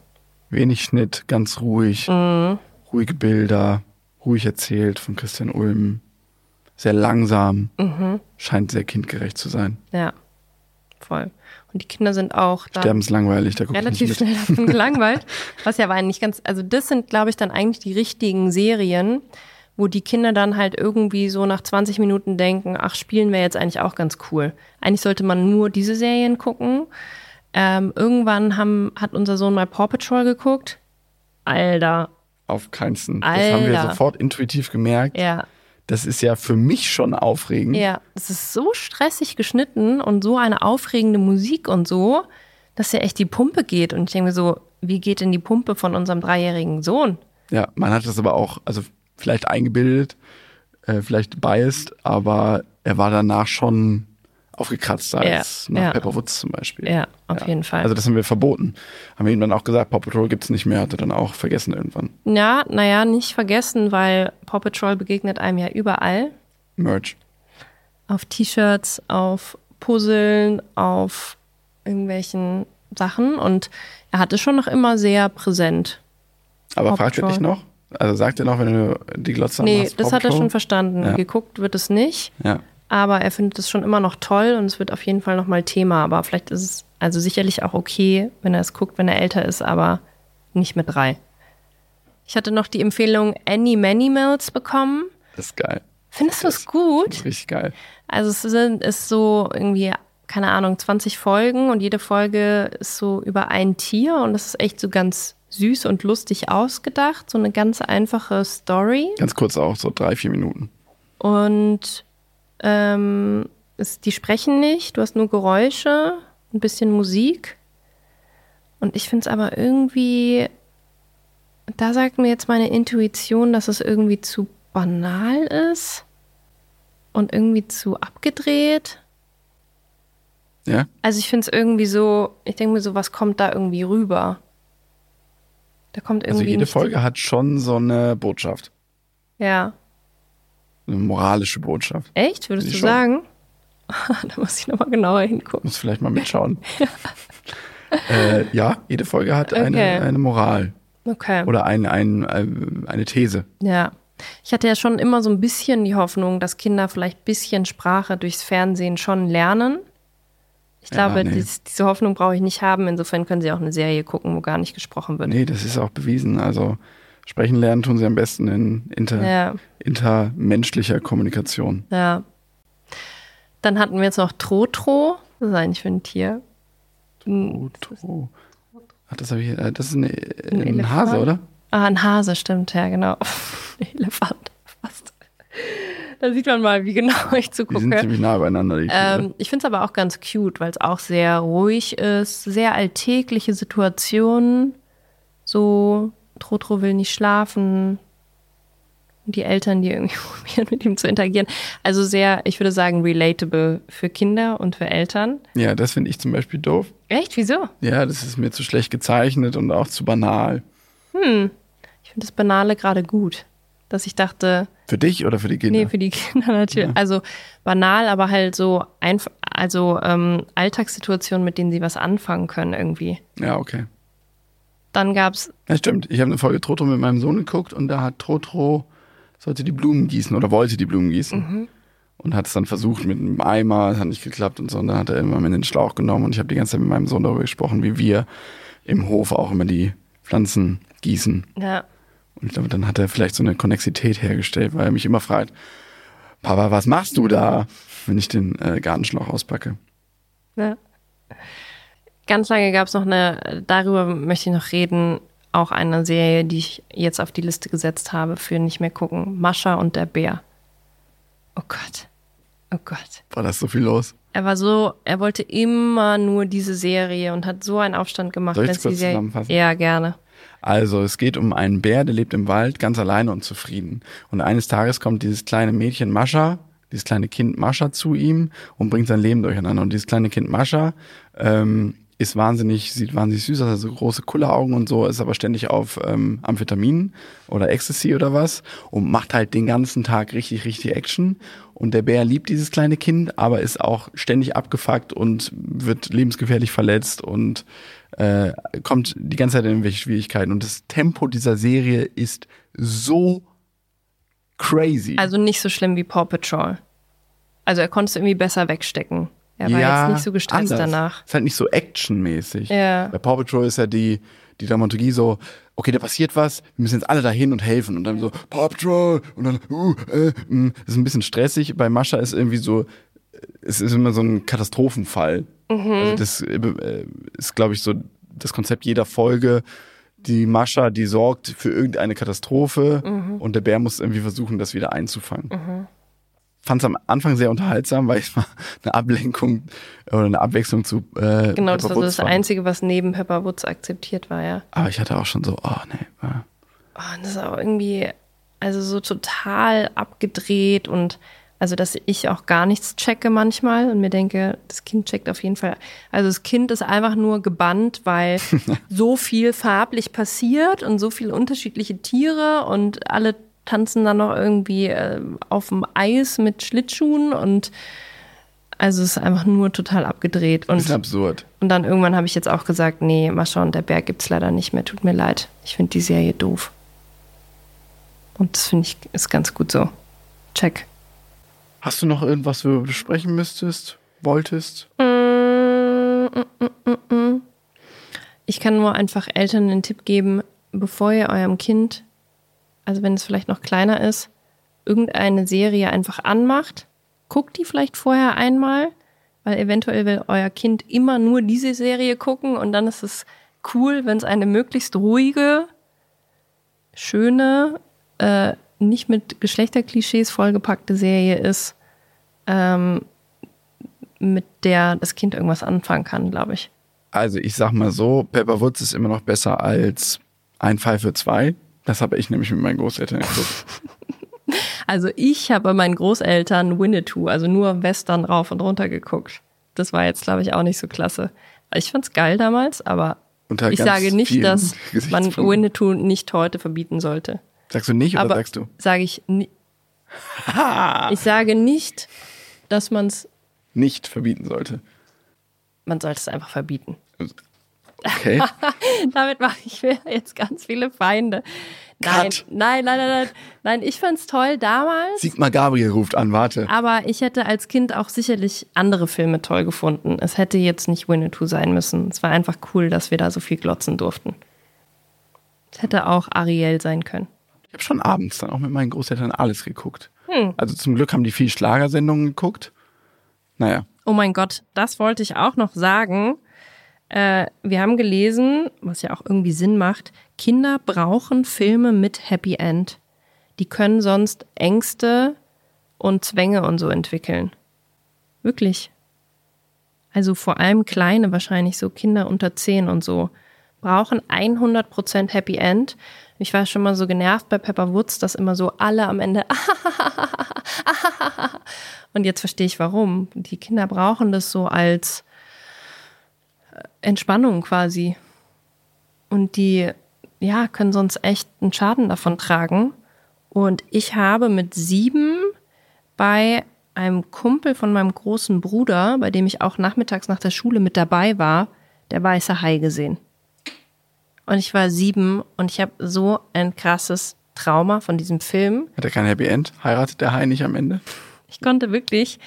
Wenig Schnitt, ganz ruhig. Mhm. Ruhige Bilder, ruhig erzählt von Christian Ulm. Sehr langsam. Mhm. Scheint sehr kindgerecht zu sein. Ja, voll. Und die Kinder sind auch Sterbenslangweilig, da relativ schnell davon gelangweilt. Was ja aber nicht ganz, also das sind, glaube ich, dann eigentlich die richtigen Serien, wo die Kinder dann halt irgendwie so nach 20 Minuten denken, ach, spielen wir jetzt eigentlich auch ganz cool. Eigentlich sollte man nur diese Serien gucken. Ähm, irgendwann haben, hat unser Sohn mal Paw Patrol geguckt. Alter, Auf keinsten. Das haben wir Alter. sofort intuitiv gemerkt. ja, Das ist ja für mich schon aufregend. ja, es ist so stressig geschnitten und so eine aufregende Musik und so, dass ja echt die Pumpe geht. Und ich denke mir so, wie geht denn die Pumpe von unserem dreijährigen Sohn? Ja, man hat das aber auch, also vielleicht eingebildet, äh, vielleicht biased, aber er war danach schon aufgekratzter Ja, als nach ja. Pepper Woods zum Beispiel. Ja, auf jeden Fall. Also das haben wir verboten. Haben wir ihm dann auch gesagt, Paw Patrol gibt's nicht mehr, hat er dann auch vergessen irgendwann. Ja, naja, nicht vergessen, weil Paw Patrol begegnet einem ja überall. Merch. Auf T-Shirts, auf Puzzeln, auf irgendwelchen Sachen. Und er hatte schon noch immer sehr präsent. Aber fragt er dich noch? Also sagt er noch, wenn du die Glotze Nee, anmachst, das Paw hat er schon verstanden. Ja. Geguckt wird es nicht. Ja. Aber er findet es schon immer noch toll und es wird auf jeden Fall nochmal Thema. Aber vielleicht ist es also sicherlich auch okay, wenn er es guckt, wenn er älter ist, aber nicht mit drei. Ich hatte noch die Empfehlung Annie Manimals bekommen. Das ist geil. Findest du es gut? Das richtig geil. Also es sind ist so irgendwie keine Ahnung 20 Folgen und jede Folge ist so über ein Tier und das ist echt so ganz süß und lustig ausgedacht, so eine ganz einfache Story Ganz kurz auch, so drei, vier Minuten. und ähm, es, die sprechen nicht, du hast nur Geräusche, ein bisschen Musik und ich finde es aber irgendwie, da sagt mir jetzt meine Intuition, dass es irgendwie zu banal ist und irgendwie zu abgedreht. Ja? Also ich finde es irgendwie so, ich denke mir so, was kommt da irgendwie rüber? Da kommt irgendwie. Also jede Folge hat schon so eine Botschaft. Ja. Eine moralische Botschaft. Echt? Würdest du schon. sagen? da muss ich nochmal genauer hingucken. Muss vielleicht mal mitschauen. äh, ja, jede Folge hat eine, Okay. eine Moral Okay. oder ein, ein, äh, eine These. Ja. Ich hatte ja schon immer so ein bisschen die Hoffnung, dass Kinder vielleicht ein bisschen Sprache durchs Fernsehen schon lernen. Ich Ja, glaube, nee. dies, diese Hoffnung brauche ich nicht haben. Insofern können sie auch eine Serie gucken, wo gar nicht gesprochen wird. Nee, das ist auch bewiesen. Also sprechen lernen tun sie am besten in inter, Ja, intermenschlicher Kommunikation. ja. Dann hatten wir jetzt noch Trotro. Was ist eigentlich für ein Tier? Trotro. Ach, das, ich, äh, das ist eine, Ein ein? Hase, oder? Ah, ein Hase, stimmt, ja, genau. Elefant, fast. Da sieht man mal, wie genau ich Die zugucke. sind ziemlich nah beieinander. Die. Ähm, ich finde es aber auch ganz cute, weil es auch sehr ruhig ist, sehr alltägliche Situationen. So, Trotro will nicht schlafen. Und die Eltern, die irgendwie probieren, mit ihm zu interagieren. Also sehr, ich würde sagen, relatable für Kinder und für Eltern. ja, das finde ich zum Beispiel doof. Echt? Wieso? Ja, das ist mir zu schlecht gezeichnet und auch zu banal. Ich finde das Banale gerade gut. Dass ich dachte, Für dich oder für die Kinder? Nee, für die Kinder natürlich. Also banal, aber halt so einfach, also ähm, Alltagssituationen, mit denen sie was anfangen können irgendwie. ja, okay. Dann gab's, Ja, stimmt. Ich habe eine Folge Trotro mit meinem Sohn geguckt und da hat Trotro, sollte die Blumen gießen oder wollte die Blumen gießen. Mhm. Und hat es dann versucht mit einem Eimer, es hat nicht geklappt und so. Und dann hat er immer mit den Schlauch genommen und ich habe die ganze Zeit mit meinem Sohn darüber gesprochen, wie wir im Hof auch immer die Pflanzen gießen. ja, Und ich glaube, dann hat er vielleicht so eine Konnexität hergestellt, weil er mich immer fragt, Papa, was machst du da, wenn ich den äh, Gartenschlauch auspacke? ja. Ganz lange gab's noch eine, darüber möchte ich noch reden, auch eine Serie, die ich jetzt auf die Liste gesetzt habe für nicht mehr gucken. Mascha und der Bär. Oh Gott. Oh Gott. War das so viel los? Er war so, er wollte immer nur diese Serie und hat so einen Aufstand gemacht. Soll ich kurz die Serie- zusammenfassen? Ja, gerne. Also, es geht um einen Bär, der lebt im Wald, ganz alleine und zufrieden. Und eines Tages kommt dieses kleine Mädchen Mascha, dieses kleine Kind Mascha zu ihm und bringt sein Leben durcheinander. Und dieses kleine Kind Mascha ähm, ist wahnsinnig, sieht wahnsinnig süß aus, also große Kulleraugen und so, ist aber ständig auf ähm, Amphetaminen oder Ecstasy oder was und macht halt den ganzen Tag richtig, richtig Action. Und der Bär liebt dieses kleine Kind, aber ist auch ständig abgefuckt und wird lebensgefährlich verletzt und äh, kommt die ganze Zeit in irgendwelche Schwierigkeiten. Und das Tempo dieser Serie ist so crazy. Also nicht so schlimm wie Paw Patrol. Also er konnte es irgendwie besser wegstecken. Er war jetzt nicht so gestresst anders. danach. Ist halt nicht so actionmäßig. Ja. Bei Paw Patrol ist ja die, die Dramaturgie so, okay, da passiert was, wir müssen jetzt alle dahin und helfen. Und dann so, Paw Patrol und dann, uh, äh, mh. das ist ein bisschen stressig. Bei Mascha ist irgendwie so, es ist immer so ein Katastrophenfall. Mhm. Also das äh, ist, glaube ich, so das Konzept jeder Folge. Die Mascha, die sorgt für irgendeine Katastrophe Mhm. und der Bär muss irgendwie versuchen, das wieder einzufangen. Fand es am Anfang sehr unterhaltsam, weil es mal eine Ablenkung oder eine Abwechslung zu äh, Genau, das Pepper war so das war. Einzige, was neben Pepper Woods akzeptiert war, ja. Aber ich hatte auch schon so, oh nee. Oh, das ist auch irgendwie, also so total abgedreht und also, dass ich auch gar nichts checke manchmal und mir denke, das Kind checkt auf jeden Fall. Also das Kind ist einfach nur gebannt, weil so viel farblich passiert und so viele unterschiedliche Tiere und alle tanzen dann noch irgendwie äh, auf dem Eis mit Schlittschuhen und also es ist einfach nur total abgedreht und Bisschen absurd. und dann irgendwann habe ich jetzt auch gesagt, nee, Mascha und der Berg gibt's leider nicht mehr. Tut mir leid. Ich finde die Serie doof. Und das finde ich ist ganz gut so. Check. Hast du noch irgendwas, wo du besprechen müsstest, wolltest? Ich kann nur einfach Eltern den Tipp geben, bevor ihr eurem Kind also wenn es vielleicht noch kleiner ist, irgendeine Serie einfach anmacht, guckt die vielleicht vorher einmal, weil eventuell will euer Kind immer nur diese Serie gucken und dann ist es cool, wenn es eine möglichst ruhige, schöne, äh, nicht mit Geschlechterklischees vollgepackte Serie ist, ähm, mit der das Kind irgendwas anfangen kann, glaube ich. Also ich sag mal so, Pepper Woods ist immer noch besser als ein Fall für zwei. Das habe ich nämlich mit meinen Großeltern geguckt. Also ich habe bei meinen Großeltern Winnetou, also nur Western rauf und runter geguckt. Das war jetzt, glaube ich, auch nicht so klasse. Ich fand's geil damals, aber Unter ich sage nicht, dass man. Winnetou nicht heute verbieten sollte. Sagst du nicht oder aber sagst du? sage ich ni- Ich sage nicht, dass man's Nicht verbieten sollte. man sollte es einfach verbieten. Okay. Damit mache ich mir jetzt ganz viele Feinde. Nein, Cut. nein, nein, nein, nein. Nein, ich fand's toll damals. Sigmar Gabriel ruft an, warte. Aber ich hätte als Kind auch sicherlich andere Filme toll gefunden. Es hätte jetzt nicht Winnetou sein müssen. Es war einfach cool, dass wir da so viel glotzen durften. Es hätte auch Ariel sein können. Ich habe schon abends dann auch mit meinen Großeltern alles geguckt. Hm. Also zum Glück haben die viel Schlagersendungen geguckt. Naja, Oh mein Gott, das wollte ich auch noch sagen. Äh, wir haben gelesen, was ja auch irgendwie Sinn macht, Kinder brauchen Filme mit Happy End. Die können sonst Ängste und Zwänge und so entwickeln. Wirklich. Also vor allem kleine, wahrscheinlich so Kinder unter 10 und so, brauchen 100% Happy End. Ich war schon mal so genervt bei Pepper Woods, dass immer so alle am Ende und jetzt verstehe ich warum. Die Kinder brauchen das so als äh, Entspannung quasi. Und die, ja, können sonst echt einen Schaden davon tragen. Und ich habe mit sieben bei einem Kumpel von meinem großen Bruder, bei dem ich auch nachmittags nach der Schule mit dabei war, der weiße Hai gesehen. Und ich war sieben und ich habe so ein krasses Trauma von diesem Film. hat er kein Happy End? Heiratet der Hai nicht am Ende? Ich konnte wirklich,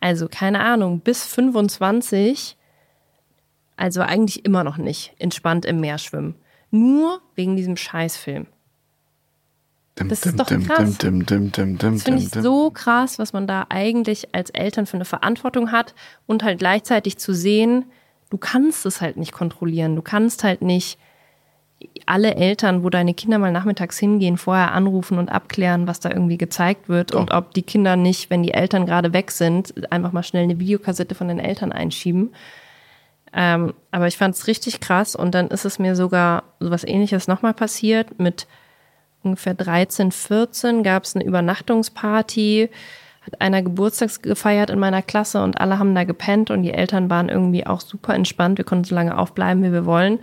also keine Ahnung, bis 25, also eigentlich immer noch nicht, entspannt im Meer schwimmen. Nur wegen diesem Scheißfilm. Das ist doch krass. Das finde ich so krass, was man da eigentlich als Eltern für eine Verantwortung hat und halt gleichzeitig zu sehen, du kannst es halt nicht kontrollieren. Du kannst halt nicht alle Eltern, wo deine Kinder mal nachmittags hingehen, vorher anrufen und abklären, was da irgendwie gezeigt wird und Doch. ob die Kinder nicht, wenn die Eltern gerade weg sind, einfach mal schnell eine Videokassette von den Eltern einschieben. Ähm, aber ich fand es richtig krass und dann ist es mir sogar sowas ähnliches nochmal passiert. Mit ungefähr 13, 14 gab es eine Übernachtungsparty, hat einer Geburtstags gefeiert in meiner Klasse und alle haben da gepennt und die Eltern waren irgendwie auch super entspannt. Wir konnten so lange aufbleiben, wie wir wollen.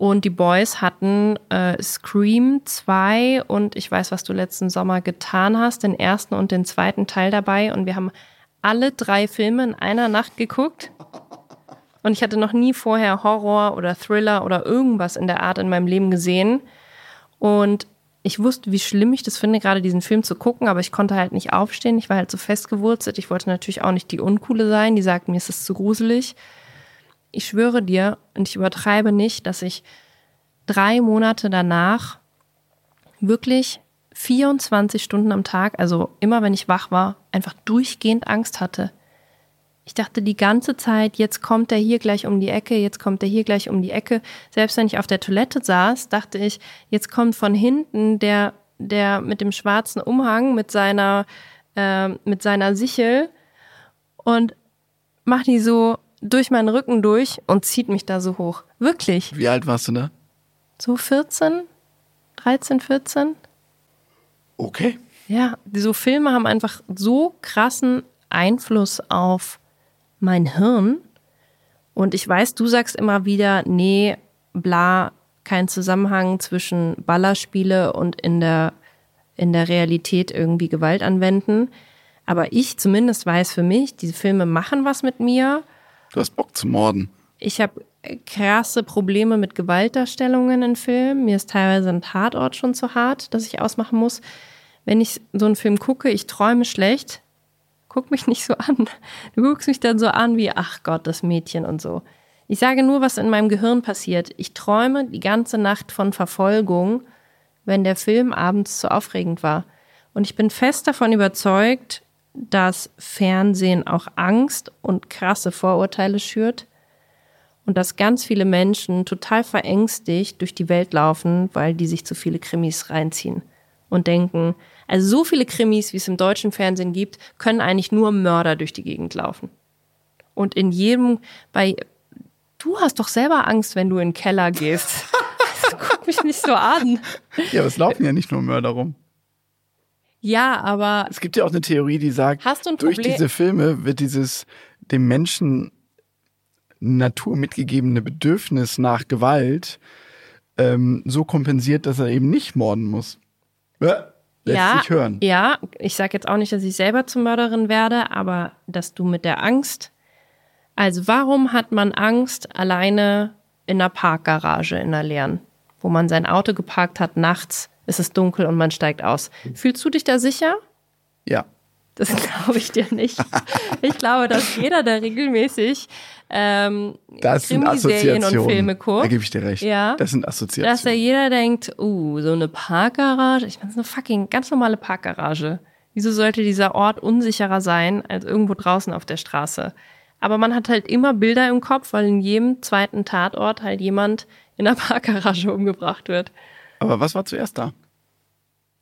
Und die Boys hatten äh, Scream 2 und ich weiß, was du letzten Sommer getan hast, den ersten und den zweiten Teil dabei. Und wir haben alle drei Filme in einer Nacht geguckt. Und ich hatte noch nie vorher Horror oder Thriller oder irgendwas in der Art in meinem Leben gesehen. Und ich wusste, wie schlimm ich das finde, gerade diesen Film zu gucken, aber ich konnte halt nicht aufstehen. Ich war halt so festgewurzelt. Ich wollte natürlich auch nicht die Uncoole sein, die sagt, mir ist es zu gruselig. Ich schwöre dir, und ich übertreibe nicht, dass ich drei Monate danach wirklich 24 Stunden am Tag, also immer wenn ich wach war, einfach durchgehend Angst hatte. Ich dachte die ganze Zeit, jetzt kommt er hier gleich um die Ecke, jetzt kommt er hier gleich um die Ecke. Selbst wenn ich auf der Toilette saß, dachte ich, jetzt kommt von hinten der, der mit dem schwarzen Umhang, mit seiner, äh, mit seiner Sichel und macht die so durch meinen Rücken durch und zieht mich da so hoch. Wirklich. Wie alt warst du da? So 14, 13, 14. Okay. Ja, so Filme haben einfach so krassen Einfluss auf mein Hirn. Und ich weiß, du sagst immer wieder, nee, bla, kein Zusammenhang zwischen Ballerspiele und in der, in der Realität irgendwie Gewalt anwenden. Aber ich zumindest weiß für mich, diese Filme machen was mit mir. Du hast Bock zu morden. Ich habe krasse Probleme mit Gewaltdarstellungen in Filmen. Mir ist teilweise ein Tatort schon zu hart, dass ich ausmachen muss. Wenn ich so einen Film gucke, ich träume schlecht. Guck mich nicht so an. Du guckst mich dann so an wie, ach Gott, das Mädchen und so. Ich sage nur, was in meinem Gehirn passiert. Ich träume die ganze Nacht von Verfolgung, wenn der Film abends zu aufregend war. Und ich bin fest davon überzeugt, dass Fernsehen auch Angst und krasse Vorurteile schürt und dass ganz viele Menschen total verängstigt durch die Welt laufen, weil die sich zu viele Krimis reinziehen und denken, also so viele Krimis, wie es im deutschen Fernsehen gibt, können eigentlich nur Mörder durch die Gegend laufen. Und in jedem, bei, du hast doch selber Angst, wenn du in den Keller gehst. Guck mich nicht so an. Ja, aber es laufen ja nicht nur Mörder rum. Ja, aber Es gibt ja auch eine Theorie, die sagt, Hast du durch diese Filme wird dieses dem Menschen Natur mitgegebene Bedürfnis nach Gewalt ähm, so kompensiert, dass er eben nicht morden muss. Ja, lässt ja, sich hören. ja, ich sage jetzt auch nicht, dass ich selber zur Mörderin werde, aber dass du mit der Angst, also warum hat man Angst alleine in einer Parkgarage in einer leeren, wo man sein Auto geparkt hat, nachts ist es dunkel und man steigt aus. Fühlst du dich da sicher? Ja. Das glaube ich dir nicht. Ich glaube, dass jeder, der regelmäßig ähm, Das sind Krimiserien Assoziationen. und Filme guckt, Da gebe ich dir recht. Ja. Das sind dass da Assoziationen. jeder denkt, uh, so eine Parkgarage, ich meine, so eine fucking ganz normale Parkgarage. Wieso sollte dieser Ort unsicherer sein als irgendwo draußen auf der Straße? Aber man hat halt immer Bilder im Kopf, weil in jedem zweiten Tatort halt jemand in der Parkgarage umgebracht wird. Aber was war zuerst da?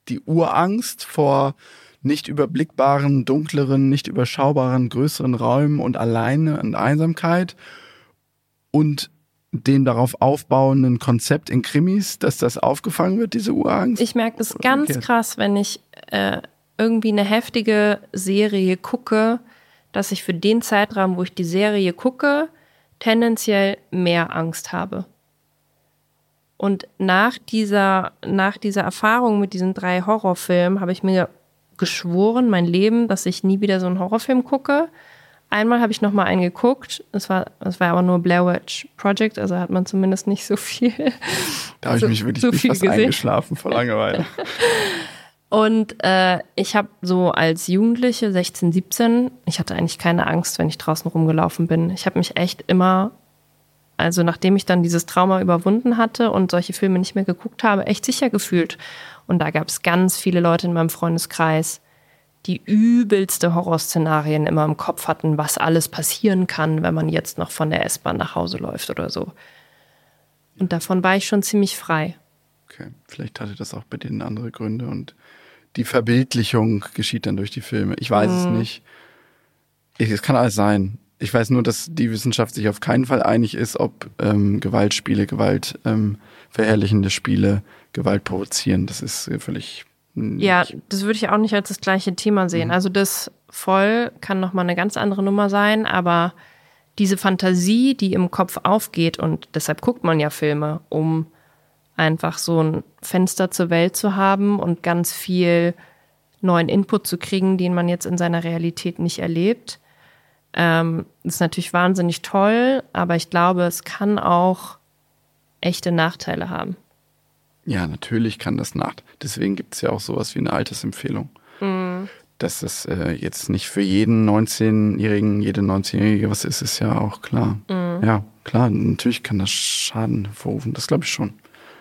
Die Urangst vor nicht überblickbaren, dunkleren, nicht überschaubaren, größeren Räumen und Alleine und Einsamkeit und dem darauf aufbauenden Konzept in Krimis, dass das aufgefangen wird, diese Urangst? Ich merke das ganz umgekehrt? krass, wenn ich äh, irgendwie eine heftige Serie gucke, dass ich für den Zeitraum, wo ich die Serie gucke, tendenziell mehr Angst habe. Und nach dieser, nach dieser Erfahrung mit diesen drei Horrorfilmen habe ich mir geschworen, mein Leben, dass ich nie wieder so einen Horrorfilm gucke. Einmal habe ich noch mal einen geguckt. Es war, es war aber nur Blair Witch Project, also hat man zumindest nicht so viel. da habe ich so- mich wirklich so viel fast gesehen. eingeschlafen vor Langeweile. Und äh, ich habe so als Jugendliche, 16, 17, ich hatte eigentlich keine Angst, wenn ich draußen rumgelaufen bin. Ich habe mich echt immer, also nachdem ich dann dieses Trauma überwunden hatte und solche Filme nicht mehr geguckt habe, echt sicher gefühlt. Und da gab es ganz viele Leute in meinem Freundeskreis, die übelste Horrorszenarien immer im Kopf hatten, was alles passieren kann, wenn man jetzt noch von der S-Bahn nach Hause läuft oder so. Und davon war ich schon ziemlich frei. Okay, vielleicht hatte das auch bei denen andere Gründe und die Verbildlichung geschieht dann durch die Filme. Ich weiß es nicht. Ich, es kann alles sein. Ich weiß nur, dass die Wissenschaft sich auf keinen Fall einig ist, ob ähm, Gewaltspiele, Gewalt ähm, verherrlichende Spiele Gewalt provozieren. Das ist äh, völlig. Ja, das würde ich auch nicht als das gleiche Thema sehen. Also das voll kann nochmal eine ganz andere Nummer sein, aber diese Fantasie, die im Kopf aufgeht und deshalb guckt man ja Filme, um einfach so ein Fenster zur Welt zu haben und ganz viel neuen Input zu kriegen, den man jetzt in seiner Realität nicht erlebt. Ähm, ist natürlich wahnsinnig toll, aber ich glaube, es kann auch echte Nachteile haben. Ja, natürlich kann das nach. Deswegen gibt es ja auch sowas wie eine Altersempfehlung. Dass das äh, jetzt nicht für jeden 19-Jährigen, jede 19-Jährige was ist, ist ja auch klar. Ja, klar, natürlich kann das Schaden hervorrufen. Das glaube ich schon.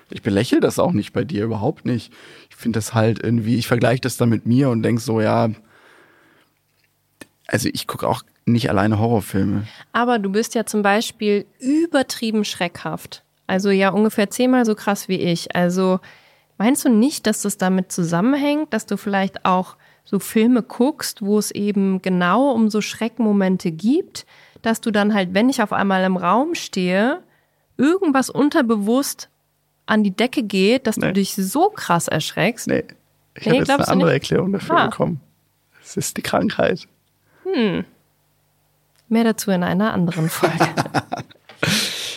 Ich belächle das auch nicht bei dir, überhaupt nicht. Ich finde das halt irgendwie, ich vergleiche das dann mit mir und denke so, ja, also ich gucke auch nicht alleine Horrorfilme. Aber du bist ja zum Beispiel übertrieben schreckhaft. Also ja ungefähr zehnmal so krass wie ich. Also meinst du nicht, dass das damit zusammenhängt, dass du vielleicht auch so Filme guckst, wo es eben genau um so Schreckmomente gibt, dass du dann halt, wenn ich auf einmal im Raum stehe, irgendwas unterbewusst an die Decke geht, dass Nee. du dich so krass erschreckst? Nee, ich Nee, habe jetzt eine andere? Erklärung dafür Ah. bekommen. Es ist die Krankheit. Mehr dazu in einer anderen Folge.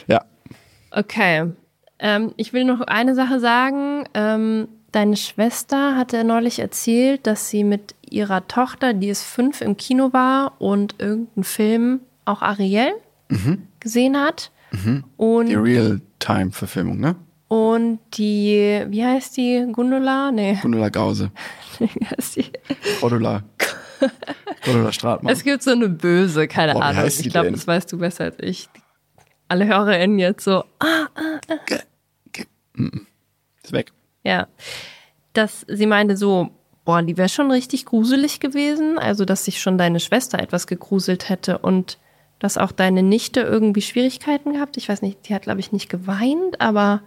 Ja, Okay. Ähm, ich will noch eine Sache sagen. Ähm, deine Schwester hatte neulich erzählt, dass sie mit ihrer Tochter, die ist fünf, im Kino war und irgendeinen Film, auch Ariel, gesehen hat. Und, die Real-Time-Verfilmung, ne? und die, wie heißt die? Gundula? Nee, Gundula Gause. wie heißt die? Cordula. Stratmann. Es gibt so eine böse, keine Boah, Ahnung. Ich glaube, das weißt du besser als ich. Alle HörerInnen jetzt so, Ge- mm, mm. Ist weg. Ja. Dass sie meinte so, boah, die wäre schon richtig gruselig gewesen. Also, dass sich schon deine Schwester etwas gegruselt hätte und dass auch deine Nichte irgendwie Schwierigkeiten gehabt. Ich weiß nicht, die hat, glaube ich, nicht geweint, aber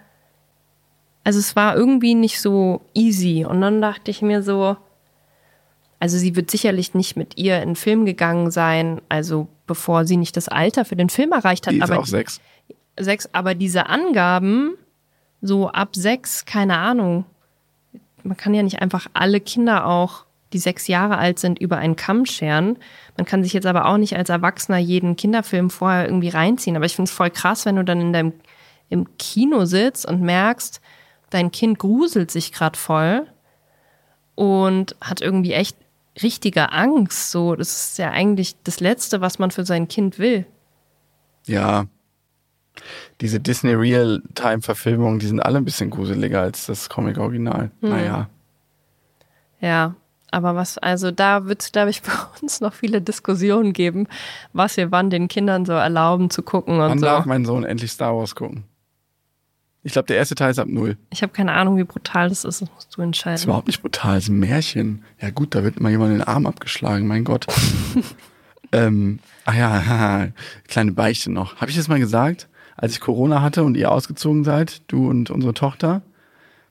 also es war irgendwie nicht so easy. Und dann dachte ich mir so, also sie wird sicherlich nicht mit ihr in den Film gegangen sein, also bevor sie nicht das Alter für den Film erreicht hat. Die ist aber auch sechs. sechs, aber diese Angaben, so ab sechs, keine Ahnung. Man kann ja nicht einfach alle Kinder auch, die sechs Jahre alt sind, über einen Kamm scheren. Man kann sich jetzt aber auch nicht als Erwachsener jeden Kinderfilm vorher irgendwie reinziehen. Aber ich finde es voll krass, wenn du dann in deinem im Kino sitzt und merkst, dein Kind gruselt sich gerade voll und hat irgendwie echt richtige Angst. So, das ist ja eigentlich das Letzte, was man für sein Kind will. Ja. Diese Disney Real-Time-Verfilmungen, die sind alle ein bisschen gruseliger als das Comic-Original. Naja. Ja, aber was, also da wird es, glaube ich, bei uns noch viele Diskussionen geben, was wir wann den Kindern so erlauben zu gucken und Wann so. darf mein Sohn endlich Star Wars gucken? Ich glaube, der erste Teil ist ab null. Ich habe keine Ahnung, wie brutal das ist, das musst du Das ist entscheiden. überhaupt nicht brutal, das ist ein Märchen. Ja gut, da wird mal jemand den Arm abgeschlagen, mein Gott. ähm, ach ja, haha, kleine Beichte noch. Habe ich das mal gesagt, als ich Corona hatte und ihr ausgezogen seid, du und unsere Tochter,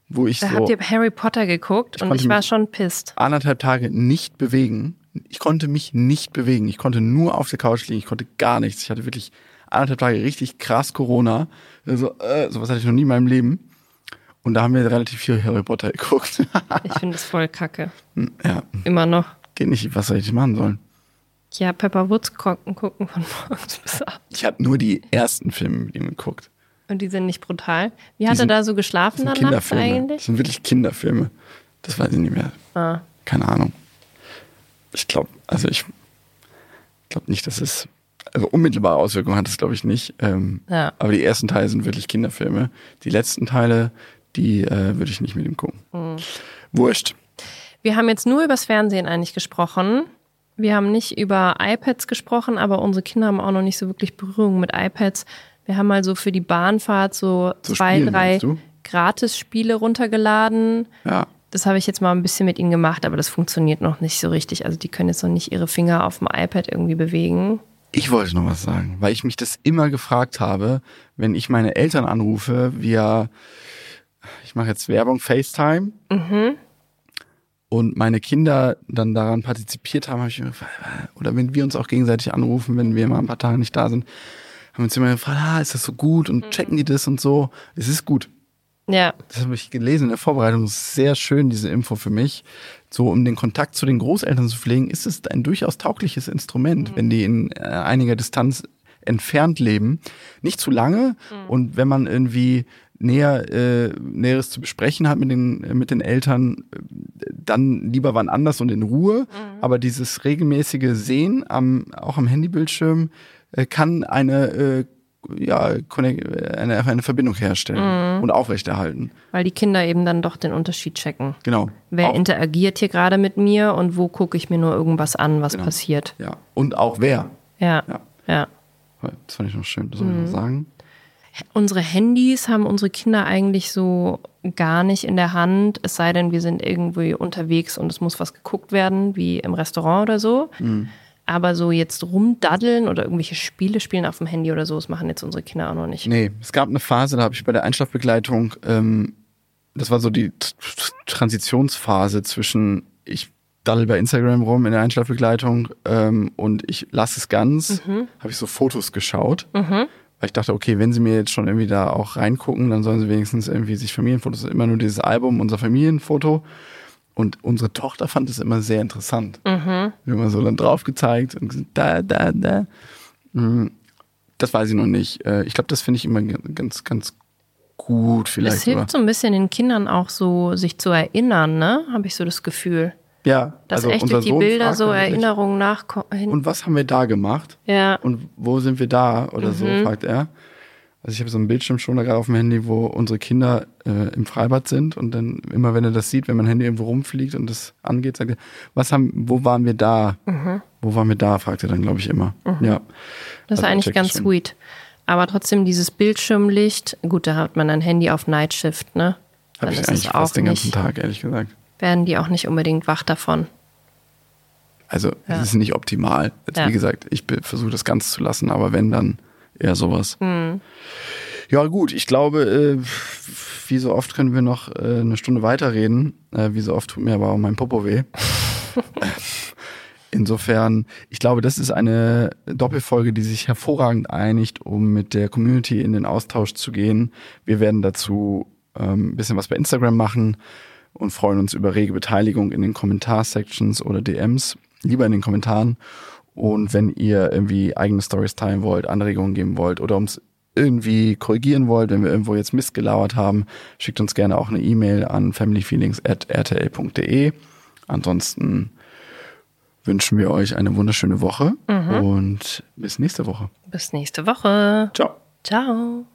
wo ich Da so habt ihr Harry Potter geguckt und konnte ich war schon pisst. anderthalb Tage nicht bewegen. Ich konnte mich nicht bewegen. Ich konnte nur auf der Couch liegen. Ich konnte gar nichts. Ich hatte wirklich anderthalb Tage richtig krass Corona. Also, äh, sowas hatte ich noch nie in meinem Leben. Und da haben wir relativ viel Harry Potter geguckt. Ich finde es voll kacke. ja, Immer noch. geht nicht. Was soll ich machen sollen? Ja, Pepper Woods gucken, gucken von morgens bis abends. Ich habe nur die ersten Filme mit ihm geguckt. Und die sind nicht brutal. Wie hat er sind- da so geschlafen dann nachts Kinderfilme. Das eigentlich? sind wirklich Kinderfilme. Das weiß ich nicht mehr. Ah. Keine Ahnung. Ich glaube, also ich glaube nicht, dass es, also unmittelbare Auswirkungen hat es, glaube ich, nicht. Ähm, Ja. Aber die ersten Teile sind wirklich Kinderfilme. Die letzten Teile, die äh, würde ich nicht mit ihm gucken. Mhm. Wurscht. Wir haben jetzt nur übers Fernsehen eigentlich gesprochen. Wir haben nicht über iPads gesprochen, aber unsere Kinder haben auch noch nicht so wirklich Berührung mit iPads. Wir haben also für die Bahnfahrt so, So zwei, spielen, drei? Gratis-Spiele runtergeladen. Ja. Das habe ich jetzt mal ein bisschen mit ihnen gemacht, aber das funktioniert noch nicht so richtig. Also die können jetzt noch nicht ihre Finger auf dem iPad irgendwie bewegen. Ich wollte noch was sagen, weil ich mich das immer gefragt habe, wenn ich meine Eltern anrufe via, ich mache jetzt Werbung, FaceTime, und meine Kinder dann daran partizipiert haben, habe ich mir gefragt, oder wenn wir uns auch gegenseitig anrufen, wenn wir mal ein paar Tage nicht da sind, haben wir uns immer gefragt, ah, ist das so gut und checken die das und so. Es ist gut. Ja, Das habe ich gelesen in der Vorbereitung. Sehr schön, diese Info für mich. So, um den Kontakt zu den Großeltern zu pflegen, ist es ein durchaus taugliches Instrument, wenn die in äh, einiger Distanz entfernt leben. Nicht zu lange. Und wenn man irgendwie näher, äh, Näheres zu besprechen hat mit den, äh, mit den Eltern, äh, dann lieber wann anders und in Ruhe. Aber dieses regelmäßige Sehen am, auch am Handybildschirm äh, kann eine, äh, ja, eine, eine Verbindung herstellen und aufrechterhalten. weil die Kinder eben dann doch den Unterschied checken. Genau. Wer auch, interagiert hier gerade mit mir und wo gucke ich mir nur irgendwas an, was Genau. passiert. ja. Und auch wer. Ja, Ja. ja. Das fand ich noch schön, das soll ich noch sagen. Unsere Handys haben unsere Kinder eigentlich so gar nicht in der Hand, es sei denn, wir sind irgendwie unterwegs und es muss was geguckt werden, wie im Restaurant oder so. Aber so jetzt rumdaddeln oder irgendwelche Spiele spielen auf dem Handy oder so, das machen jetzt unsere Kinder auch noch nicht. Nee, es gab eine Phase, da habe ich bei der Einschlafbegleitung, ähm, das war so die Transitionsphase zwischen ich daddel bei Instagram rum in der Einschlafbegleitung ähm, und ich lasse es ganz, habe ich so Fotos geschaut. Weil ich dachte, okay, wenn sie mir jetzt schon irgendwie da auch reingucken, dann sollen sie wenigstens irgendwie sich Familienfotos, immer nur dieses Album, unser Familienfoto. Und unsere Tochter fand es immer sehr interessant. Wir haben immer so dann drauf gezeigt und gesagt, da, da, da. Mm, Das weiß ich noch nicht. Äh, Ich glaube, das finde ich immer ganz, ganz gut vielleicht. Es hilft so ein bisschen den Kindern auch so, sich zu erinnern, ne? Habe ich so das Gefühl. ja, Dass also echt durch die Sohn Bilder so Erinnerungen nachkommen. Und was haben wir da gemacht? Ja, Und wo sind wir da? Oder so, Mhm. fragt er. Also ich habe so einen Bildschirm schon da gerade auf dem Handy, wo unsere Kinder äh, im Freibad sind und dann immer, wenn er das sieht, wenn mein Handy irgendwo rumfliegt und das angeht, sagt er, was haben, wo waren wir da? Mhm. Wo waren wir da? fragt er dann, glaube ich, immer. Ja. das ist Also eigentlich ganz schon. sweet. Aber trotzdem dieses Bildschirmlicht, gut, da hat man ein Handy auf Night Shift, ne? Habe ich ist eigentlich fast den ganzen nicht, Tag, ehrlich gesagt. werden die auch nicht unbedingt wach davon. Also Ja. es ist nicht optimal. Jetzt, Ja. Wie gesagt, ich versuche das ganz zu lassen, aber wenn, dann eher sowas. Hm. Ja gut, ich glaube, äh, wie so oft können wir noch äh, eine Stunde weiterreden. Äh, wie so oft tut mir aber auch mein Popo weh. Insofern, ich glaube, das ist eine Doppelfolge, die sich hervorragend einigt, um mit der Community in den Austausch zu gehen. Wir werden dazu ähm, ein bisschen was bei Instagram machen und freuen uns über rege Beteiligung in den Kommentarsections oder DMs. Lieber in den Kommentaren. Und wenn ihr irgendwie eigene Stories teilen wollt, Anregungen geben wollt oder uns irgendwie korrigieren wollt, wenn wir irgendwo jetzt Mist gelauert haben, schickt uns gerne auch eine E-Mail an familyfeelings.rtl.de. Ansonsten wünschen wir euch eine wunderschöne Woche und bis nächste Woche. Bis nächste Woche. Ciao. Ciao.